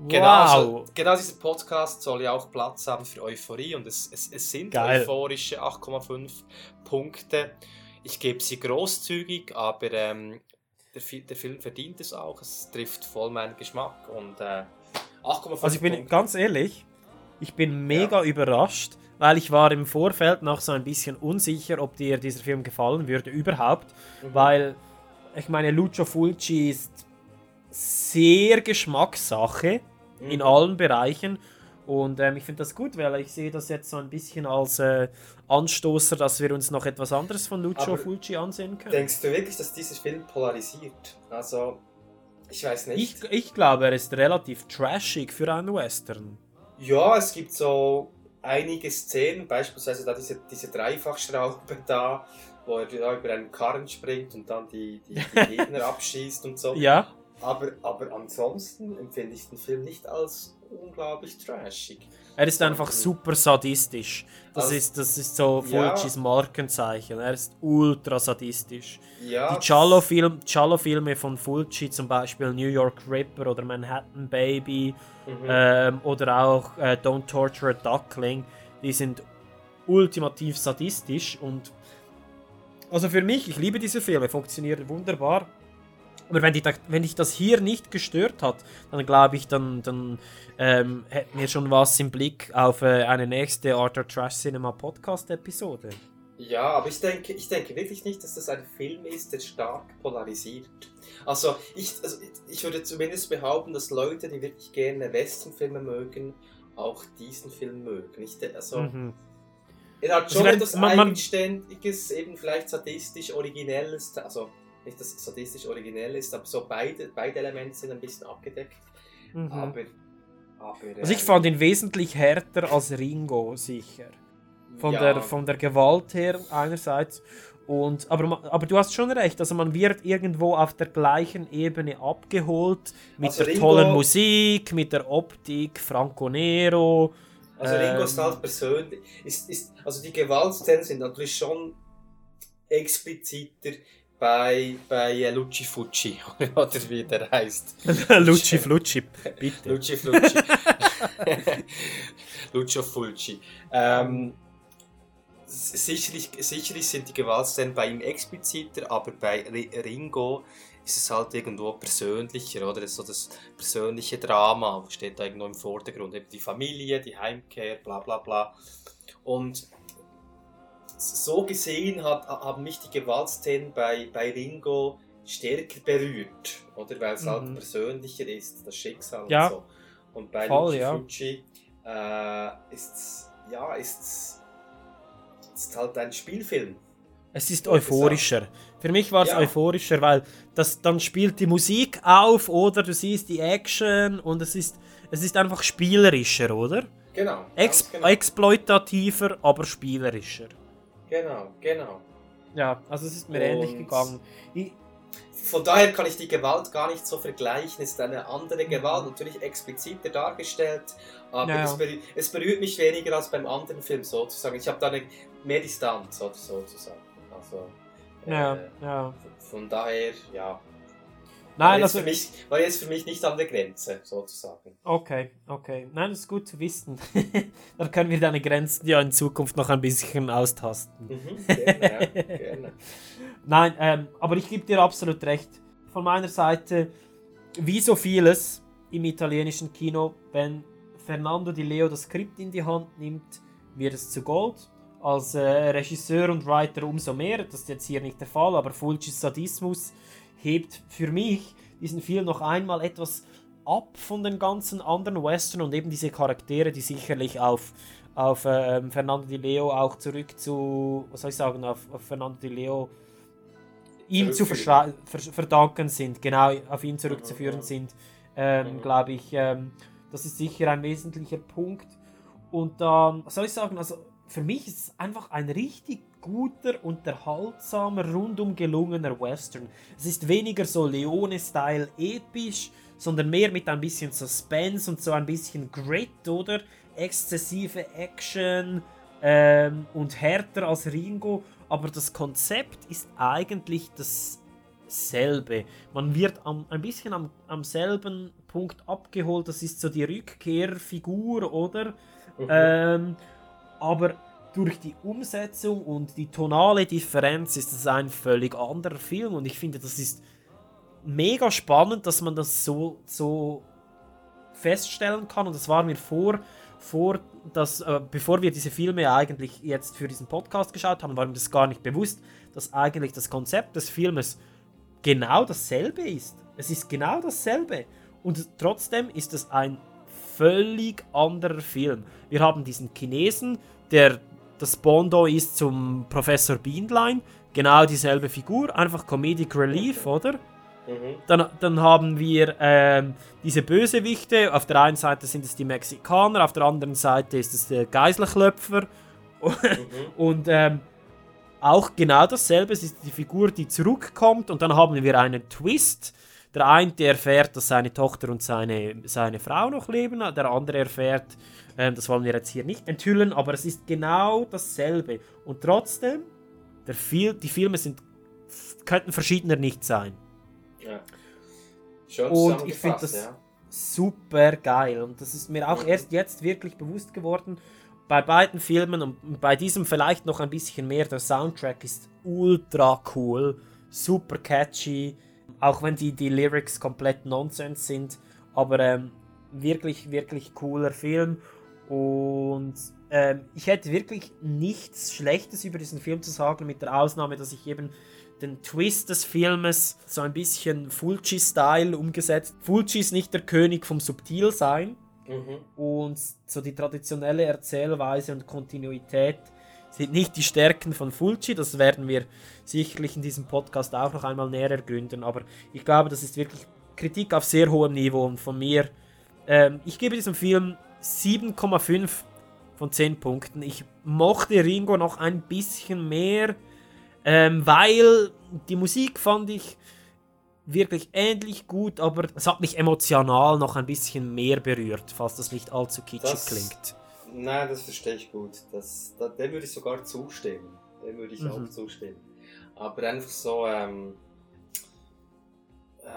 Genau, wow. so, genau dieser Podcast soll ja auch Platz haben für Euphorie und es, es, es sind Geil. euphorische 8,5 Punkte. Ich gebe sie großzügig, aber ähm, der, der Film verdient es auch. Es trifft voll meinen Geschmack und äh, 8,5 Also ich bin Punkte. ganz ehrlich, ich bin mega überrascht, weil ich war im Vorfeld noch so ein bisschen unsicher, ob dir dieser Film gefallen würde überhaupt, Mhm. weil ich meine, Lucio Fulci ist sehr Geschmackssache in Mhm. allen Bereichen und ähm, ich finde das gut, weil ich sehe das jetzt so ein bisschen als äh, Anstoßer, dass wir uns noch etwas anderes von Lucio Aber Fulci ansehen können. Denkst du wirklich, dass dieser Film polarisiert? Also, ich weiß nicht. Ich, ich glaube, er ist relativ trashig für einen Western. Ja, es gibt so einige Szenen, beispielsweise da diese, diese Dreifachschraube da, wo er da über einen Karren springt und dann die, die, die Gegner abschießt und so. Ja. Aber, aber ansonsten empfinde ich den Film nicht als unglaublich trashig. Er ist einfach super sadistisch. Das, Also- ist, das ist so Ja. Fulcis Markenzeichen. Er ist ultra sadistisch. Ja, Die Giallo-Film- Giallo-Filme von Fulci, zum Beispiel New York Ripper oder Manhattan Baby Mhm. ähm, oder auch äh, Don't Torture a Duckling, die sind ultimativ sadistisch und also für mich, ich liebe diese Filme, funktionieren wunderbar. Aber wenn, die, wenn dich das hier nicht gestört hat, dann glaube ich, dann, dann ähm, hätten wir schon was im Blick auf äh, eine nächste Arthur Trash Cinema Podcast-Episode. Ja, aber ich denke, ich denke wirklich nicht, dass das ein Film ist, der stark polarisiert. Also ich, also ich würde zumindest behaupten, dass Leute, die wirklich gerne Westernfilme mögen, auch diesen Film mögen. Ich, de- also, Mhm. Er hat Also schon wenn- etwas man- man- Eigenständiges, eben vielleicht sadistisch Originelles, also nicht, dass es sadistisch originell ist, aber so beide, beide Elemente sind ein bisschen abgedeckt. Mhm. Aber, aber Also ich ähm, fand ihn wesentlich härter als Ringo, sicher. Von, Ja. der, von der Gewalt her einerseits. Und, aber, aber du hast schon recht, also man wird irgendwo auf der gleichen Ebene abgeholt. Mit Also der Ringo- tollen Musik, mit der Optik, Franco Nero. Also Ringo ist ähm, halt persönlich, ist, ist, also die Gewaltszenen sind natürlich schon expliziter bei, bei äh, Luci Fucci, oder wie der heißt. Luci Flucci, bitte. Luci Flucci. Lucio Fulci. Ähm, sicherlich, sicherlich sind die Gewaltszenen bei ihm expliziter, aber bei Ri- Ringo ist es halt irgendwo persönlicher, oder? Das, ist so das persönliche Drama steht da irgendwo im Vordergrund. Eben die Familie, die Heimkehr, bla bla bla. Und so gesehen hat, haben mich die Gewaltszenen bei, bei Ringo stärker berührt, oder? Weil es halt Mhm. persönlicher ist, das Schicksal Ja. und so. Und bei Voll, ja. Fulci äh, ist ja, ist, ist halt ein Spielfilm. Es ist euphorischer. Für mich war es Ja. euphorischer, weil das, dann spielt die Musik auf oder du siehst die Action und es ist, es ist einfach spielerischer, oder? Genau. Ex genau. Exploitativer, aber spielerischer. Genau, genau. Ja, also es ist mir Und- ähnlich gegangen. Ich, von daher kann ich die Gewalt gar nicht so vergleichen. Es ist eine andere Gewalt, natürlich expliziter dargestellt, aber Ja, es, berührt, es berührt mich weniger als beim anderen Film sozusagen. Ich habe da eine, mehr Distanz so- sozusagen. Also, Ja, äh, ja. Von daher, ja. Nein, war, jetzt also- für mich, war jetzt für mich nicht an der Grenze sozusagen. Okay, okay. Nein, das ist gut zu wissen. Dann können wir deine Grenzen ja in Zukunft noch ein bisschen austasten. Mhm, gerne, ja, gerne. Nein, ähm, aber ich gebe dir absolut recht. Von meiner Seite, wie so vieles im italienischen Kino, wenn Fernando Di Leo das Skript in die Hand nimmt, wird es zu Gold. Als äh, Regisseur und Writer umso mehr. Das ist jetzt hier nicht der Fall, aber Fulcis Sadismus hebt für mich diesen Film noch einmal etwas ab von den ganzen anderen Western und eben diese Charaktere, die sicherlich auf, auf ähm, Fernando Di Leo auch zurück zu, was soll ich sagen, auf, auf Fernando Di Leo ihm zu ver verdanken sind, genau auf ihn zurückzuführen sind, ähm, glaube ich, ähm, das ist sicher ein wesentlicher Punkt. Und dann, was soll ich sagen, also für mich ist es einfach ein richtig guter, unterhaltsamer, rundum gelungener Western. Es ist weniger so Leone-Style episch, sondern mehr mit ein bisschen Suspense und so ein bisschen Grit, oder? Exzessive Action ähm, und härter als Ringo, aber das Konzept ist eigentlich dasselbe. Man wird am, ein bisschen am, am selben Punkt abgeholt, das ist so die Rückkehrfigur, oder? Mhm. Ähm, aber durch die Umsetzung und die tonale Differenz ist es ein völlig anderer Film und ich finde, das ist mega spannend, dass man das so, so feststellen kann und das war mir vor, vor dass, äh, bevor wir diese Filme eigentlich jetzt für diesen Podcast geschaut haben, war mir das gar nicht bewusst, dass eigentlich das Konzept des Filmes genau dasselbe ist. Es ist genau dasselbe und trotzdem ist es ein völlig anderer Film. Wir haben diesen Chinesen, der das Bondo ist zum Professor Beanline, genau dieselbe Figur, einfach Comedic Relief, oder? Mhm. Dann, dann haben wir ähm, diese Bösewichte. Auf der einen Seite sind es die Mexikaner, auf der anderen Seite ist es der Geiselklöpfer. Und ähm, auch genau dasselbe. Es ist die Figur, die zurückkommt. Und dann haben wir einen Twist. Der eine der erfährt, dass seine Tochter und seine, seine Frau noch leben. Der andere erfährt, ähm, das wollen wir jetzt hier nicht enthüllen, aber es ist genau dasselbe. Und trotzdem, Fil die Filme sind, könnten verschiedener nicht sein. Ja. Schon Und ich finde das ja. super geil. Und das ist mir auch erst jetzt wirklich bewusst geworden. Bei beiden Filmen und bei diesem vielleicht noch ein bisschen mehr. Der Soundtrack ist ultra cool, super catchy. Auch wenn die, die Lyrics komplett Nonsens sind. Aber ähm, wirklich, wirklich cooler Film. Und ähm, ich hätte wirklich nichts Schlechtes über diesen Film zu sagen, mit der Ausnahme, dass ich eben den Twist des Filmes so ein bisschen Fulci-Style umgesetzt. Fulci ist nicht der König vom Subtilsein. Mhm. Und so die traditionelle Erzählweise und Kontinuität sind nicht die Stärken von Fulci. Das werden wir sicherlich in diesem Podcast auch noch einmal näher ergründen. Aber ich glaube, das ist wirklich Kritik auf sehr hohem Niveau. Und von mir, ähm, ich gebe diesem Film 7,5 von 10 Punkten. Ich mochte Ringo noch ein bisschen mehr, ähm, weil die Musik fand ich wirklich ähnlich gut, aber es hat mich emotional noch ein bisschen mehr berührt, falls das nicht allzu kitschig Das- klingt. Nein, das verstehe ich gut. Das, da, dem würde ich sogar zustimmen. Dem würde ich Mhm. auch zustimmen. Aber einfach so, ähm, äh,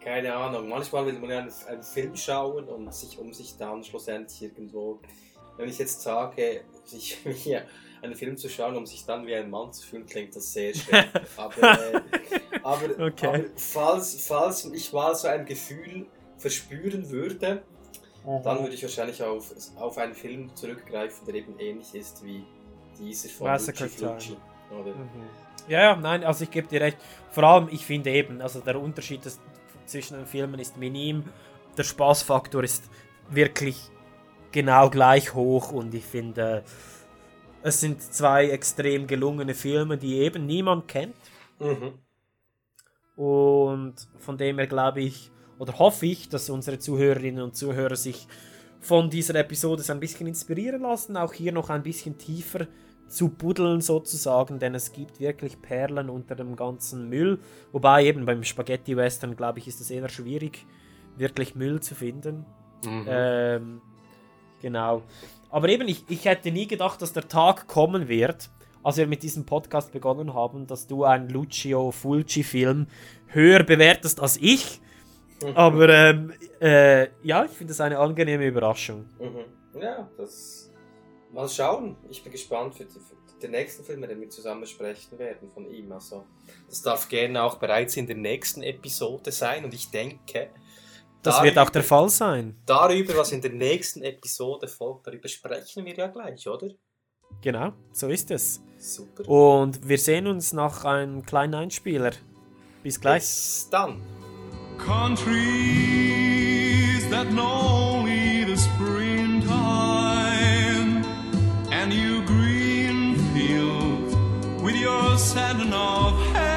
keine Ahnung, manchmal will man ja einen, einen Film schauen und sich, um sich dann schlussendlich irgendwo, wenn ich jetzt sage, sich mir einen Film zu schauen, um sich dann wie ein Mann zu fühlen, klingt das sehr schräg. aber, äh, aber, Okay. aber falls, falls ich mal so ein Gefühl verspüren würde, dann würde ich wahrscheinlich auf, auf einen Film zurückgreifen, der eben ähnlich ist wie dieser von Massacre Luci Fulci. Time. Mhm. Ja, ja, nein, also ich gebe dir recht. Vor allem, ich finde eben, also der Unterschied des, zwischen den Filmen ist minim. Der Spaßfaktor ist wirklich genau gleich hoch und ich finde, es sind zwei extrem gelungene Filme, die eben niemand kennt. Mhm. Und von dem her glaube ich, oder hoffe ich, dass unsere Zuhörerinnen und Zuhörer sich von dieser Episode so ein bisschen inspirieren lassen, auch hier noch ein bisschen tiefer zu buddeln sozusagen, denn es gibt wirklich Perlen unter dem ganzen Müll. Wobei eben beim Spaghetti Western, glaube ich, ist es eher schwierig, wirklich Müll zu finden. Mhm. Ähm, genau. Aber eben, ich, ich hätte nie gedacht, dass der Tag kommen wird, als wir mit diesem Podcast begonnen haben, dass du einen Lucio Fulci-Film höher bewertest als ich. Aber ähm, äh, ja, ich finde es eine angenehme Überraschung. Mhm. Ja, das. Mal schauen. Ich bin gespannt für, die, für den nächsten Film, den wir zusammen besprechen werden von ihm. Also, das darf gerne auch bereits in der nächsten Episode sein. Und ich denke, Das wird auch der Fall sein. darüber, was in der nächsten Episode folgt, darüber sprechen wir ja gleich, oder? Genau, so ist es. Super. Und wir sehen uns nach einem kleinen Einspieler. Bis gleich. Bis dann. Countries that know with your satin of hay.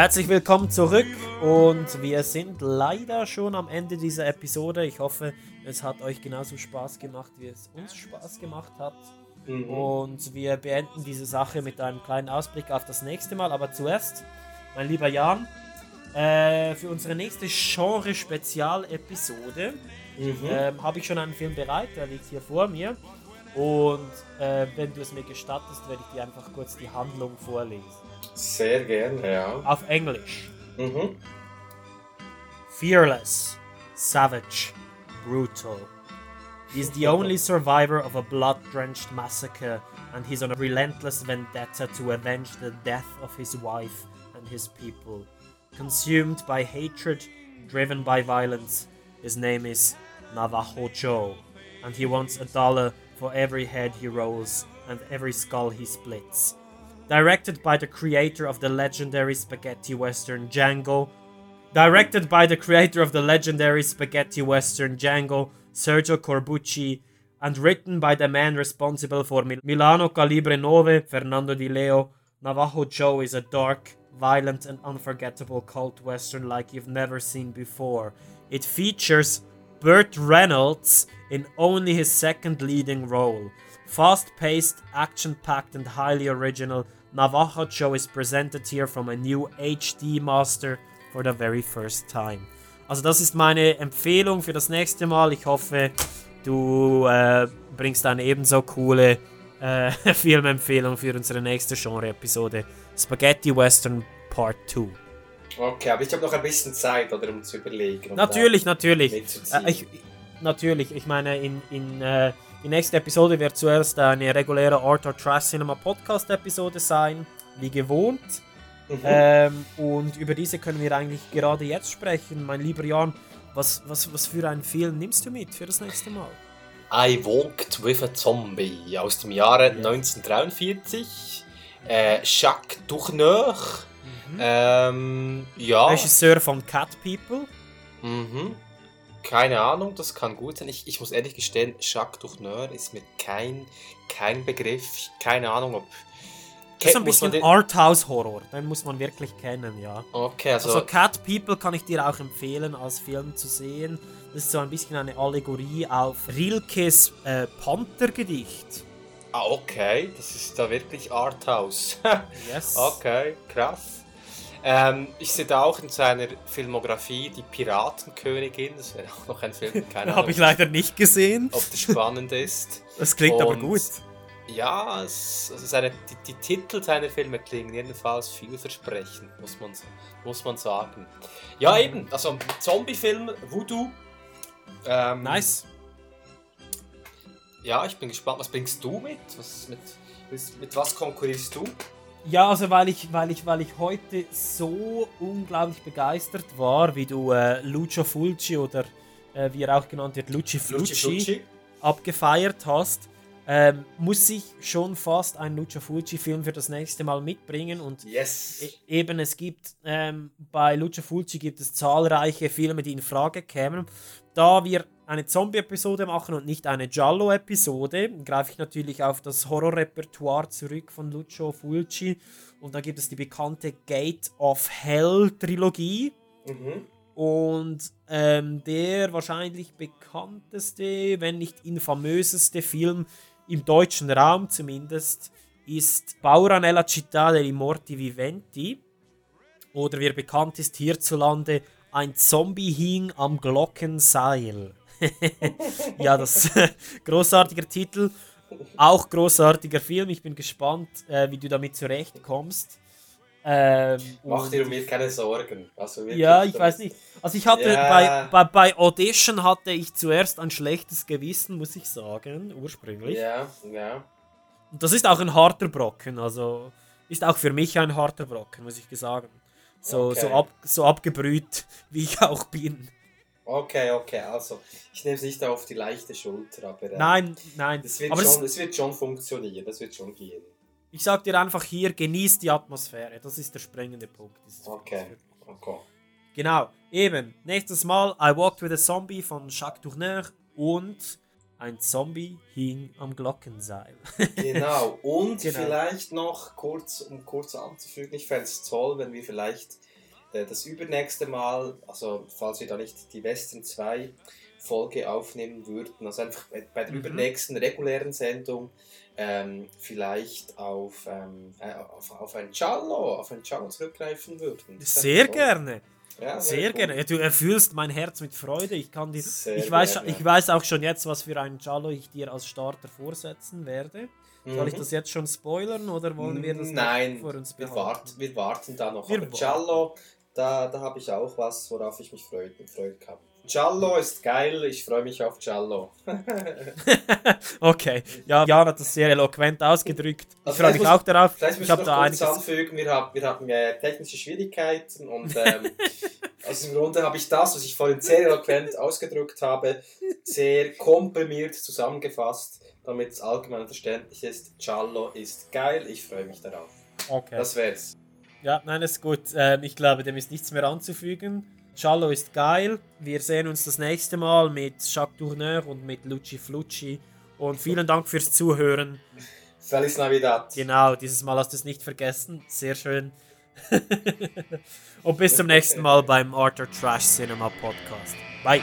Herzlich willkommen zurück und wir sind leider schon am Ende dieser Episode. Ich hoffe, es hat euch genauso Spaß gemacht, wie es uns Spaß gemacht hat. Mhm. Und wir beenden diese Sache mit einem kleinen Ausblick auf das nächste Mal. Aber zuerst, mein lieber Jan, äh, für unsere nächste Genre-Spezial-Episode Mhm. ähm, habe ich schon einen Film bereit, der liegt hier vor mir. Und äh, wenn du es mir gestattest, werde ich dir einfach kurz die Handlung vorlesen. Sehr gerne, ja. Auf Englisch. Mhm. Fearless, savage, brutal. He is the only survivor of a blood drenched massacre, and he's on a relentless vendetta to avenge the death of his wife and his people. Consumed by hatred, driven by violence, his name is Navajo Joe, and he wants a dollar for every head he rolls and every skull he splits. Directed by the creator of the legendary spaghetti western Django, Directed by the creator of the legendary spaghetti western Django, Sergio Corbucci, and written by the man responsible for Mil- Milano Calibre 9, Fernando Di Leo, Navajo Joe is a dark, violent, and unforgettable cult western like you've never seen before. It features Burt Reynolds in only his second leading role. Fast paced, action packed, and highly original, Navajo Joe is presented here from a new HD master for the very first time. Also das ist meine Empfehlung für das nächste Mal. Ich hoffe, du äh, bringst eine ebenso coole äh, Filmempfehlung für unsere nächste Genre-Episode. Spaghetti Western Part 2. Okay, aber ich habe noch ein bisschen Zeit, oder, um zu überlegen. Natürlich, natürlich. Äh, ich, natürlich, ich meine, in, in äh, die nächste Episode wird zuerst eine reguläre Arthur Trash Cinema Podcast Episode sein, wie gewohnt. Mhm. Ähm, und über diese können wir eigentlich gerade jetzt sprechen. Mein lieber Jan, was, was, was für einen Film nimmst du mit für das nächste Mal? I Walked with a Zombie aus dem Jahre 1943. Äh, Jacques Tourneur. Ähm, ja. Regisseur von Cat People. Mhm. Keine Ahnung, das kann gut sein. Ich, ich muss ehrlich gestehen, Jacques Tourneur ist mir kein, kein Begriff. Keine Ahnung, ob. Das ist ein bisschen den- Arthouse-Horror. Den muss man wirklich kennen, ja. Okay, also. Also Cat People kann ich dir auch empfehlen, als Film zu sehen. Das ist so ein bisschen eine Allegorie auf Rilkes äh, Panther-Gedicht. Ah, okay, das ist da wirklich Arthouse. Yes. Okay, krass. Ähm, ich sehe da auch in seiner Filmografie die Piratenkönigin. Das wäre auch noch ein Film. Keine Habe ich leider nicht gesehen. ob das spannend ist. Das klingt aber Und gut. Ja, es, also seine, die, die Titel seiner Filme klingen jedenfalls vielversprechend, muss man, muss man sagen. Ja, eben, also Zombie-Film, Voodoo. Ähm, Nice. Ja, ich bin gespannt. Was bringst du mit? Was, mit, mit was konkurrierst du? Ja, also weil ich, weil ich, weil ich heute so unglaublich begeistert war, wie du äh, Lucio Fulci oder äh, wie er auch genannt wird, Luci Fulci, abgefeiert hast, ähm, muss ich schon fast einen Lucio Fulci-Film für das nächste Mal mitbringen. Und Yes. e eben, es gibt ähm, bei Lucio Fulci gibt es zahlreiche Filme, die in Frage kämen. Da wir eine Zombie-Episode machen und nicht eine Giallo-Episode, greife ich natürlich auf das Horror-Repertoire zurück von Lucio Fulci. Und da gibt es die bekannte Gate of Hell-Trilogie. Mhm. Und ähm, der wahrscheinlich bekannteste, wenn nicht infamöseste Film im deutschen Raum zumindest, ist Paura nella città dei morti viventi. Oder wie er bekannt ist hierzulande, ein Zombie hing am Glockenseil. Ja, das großartiger Titel. Auch großartiger Film. Ich bin gespannt, äh, wie du damit zurechtkommst. Ähm, Mach dir um mir keine Sorgen. Also ja, ich weiß nicht. Also ich hatte Ja. bei, bei, bei Audition hatte ich zuerst ein schlechtes Gewissen, muss ich sagen, ursprünglich. Ja, ja. Und das ist auch ein harter Brocken, also ist auch für mich ein harter Brocken, muss ich sagen. So, Okay. so, ab, so abgebrüht, wie ich auch bin. Okay, okay, also ich nehme es nicht auf die leichte Schulter, aber äh, Nein, nein. Das wird aber schon, es wird schon funktionieren, das wird schon gehen. ich sag dir einfach hier, genieß die Atmosphäre. Das ist der springende Punkt. Okay, okay. Genau, eben. Nächstes Mal I Walked with a Zombie von Jacques Tourneur und ein Zombie hing am Glockenseil. Genau, und Genau. vielleicht noch kurz, um kurz anzufügen, ich fände es toll, wenn wir vielleicht das übernächste Mal, also falls wir da nicht die Western 2 Folge aufnehmen würden, also einfach bei, der Mhm. übernächsten regulären Sendung ähm, vielleicht auf, ähm, äh, auf, auf ein Giallo, auf ein Giallo zurückgreifen würden. Sehr toll. gerne. Ja, Sehr cool. gerne. Du erfüllst mein Herz mit Freude. Ich kann dir, Sehr ich weiß, gerne. ich weiß auch schon jetzt, was für ein Giallo ich dir als Starter vorsetzen werde. Soll ich Mhm. das jetzt schon spoilern oder wollen wir das noch Nein, vor uns wir behalten? warten, wir warten da noch. Wir Aber warten. Da, da habe ich auch was, worauf ich mich freuen, freuen kann. Giallo ist geil, ich freue mich auf Giallo. Okay, ja, Jan hat das sehr eloquent ausgedrückt. Ich Also freue mich muss- auch darauf. Vielleicht Ich habe da einiges. anfügen, wir haben, wir haben äh, technische Schwierigkeiten und ähm, aus dem Grunde habe ich das, was ich vorhin sehr eloquent ausgedrückt habe, sehr komprimiert zusammengefasst, damit es allgemein verständlich ist. Giallo ist geil, ich freue mich darauf. Okay. Das wär's. Ja, nein, ist gut. Ähm, ich glaube, dem ist nichts mehr anzufügen. Giallo ist geil. Wir sehen uns das nächste Mal mit Jacques Tourneur und mit Luci Flucci. Und vielen Dank fürs Zuhören. Feliz Navidad. Genau, dieses Mal hast du es nicht vergessen. Sehr schön. und bis zum nächsten Mal beim Arthur Trash Cinema Podcast. Bye.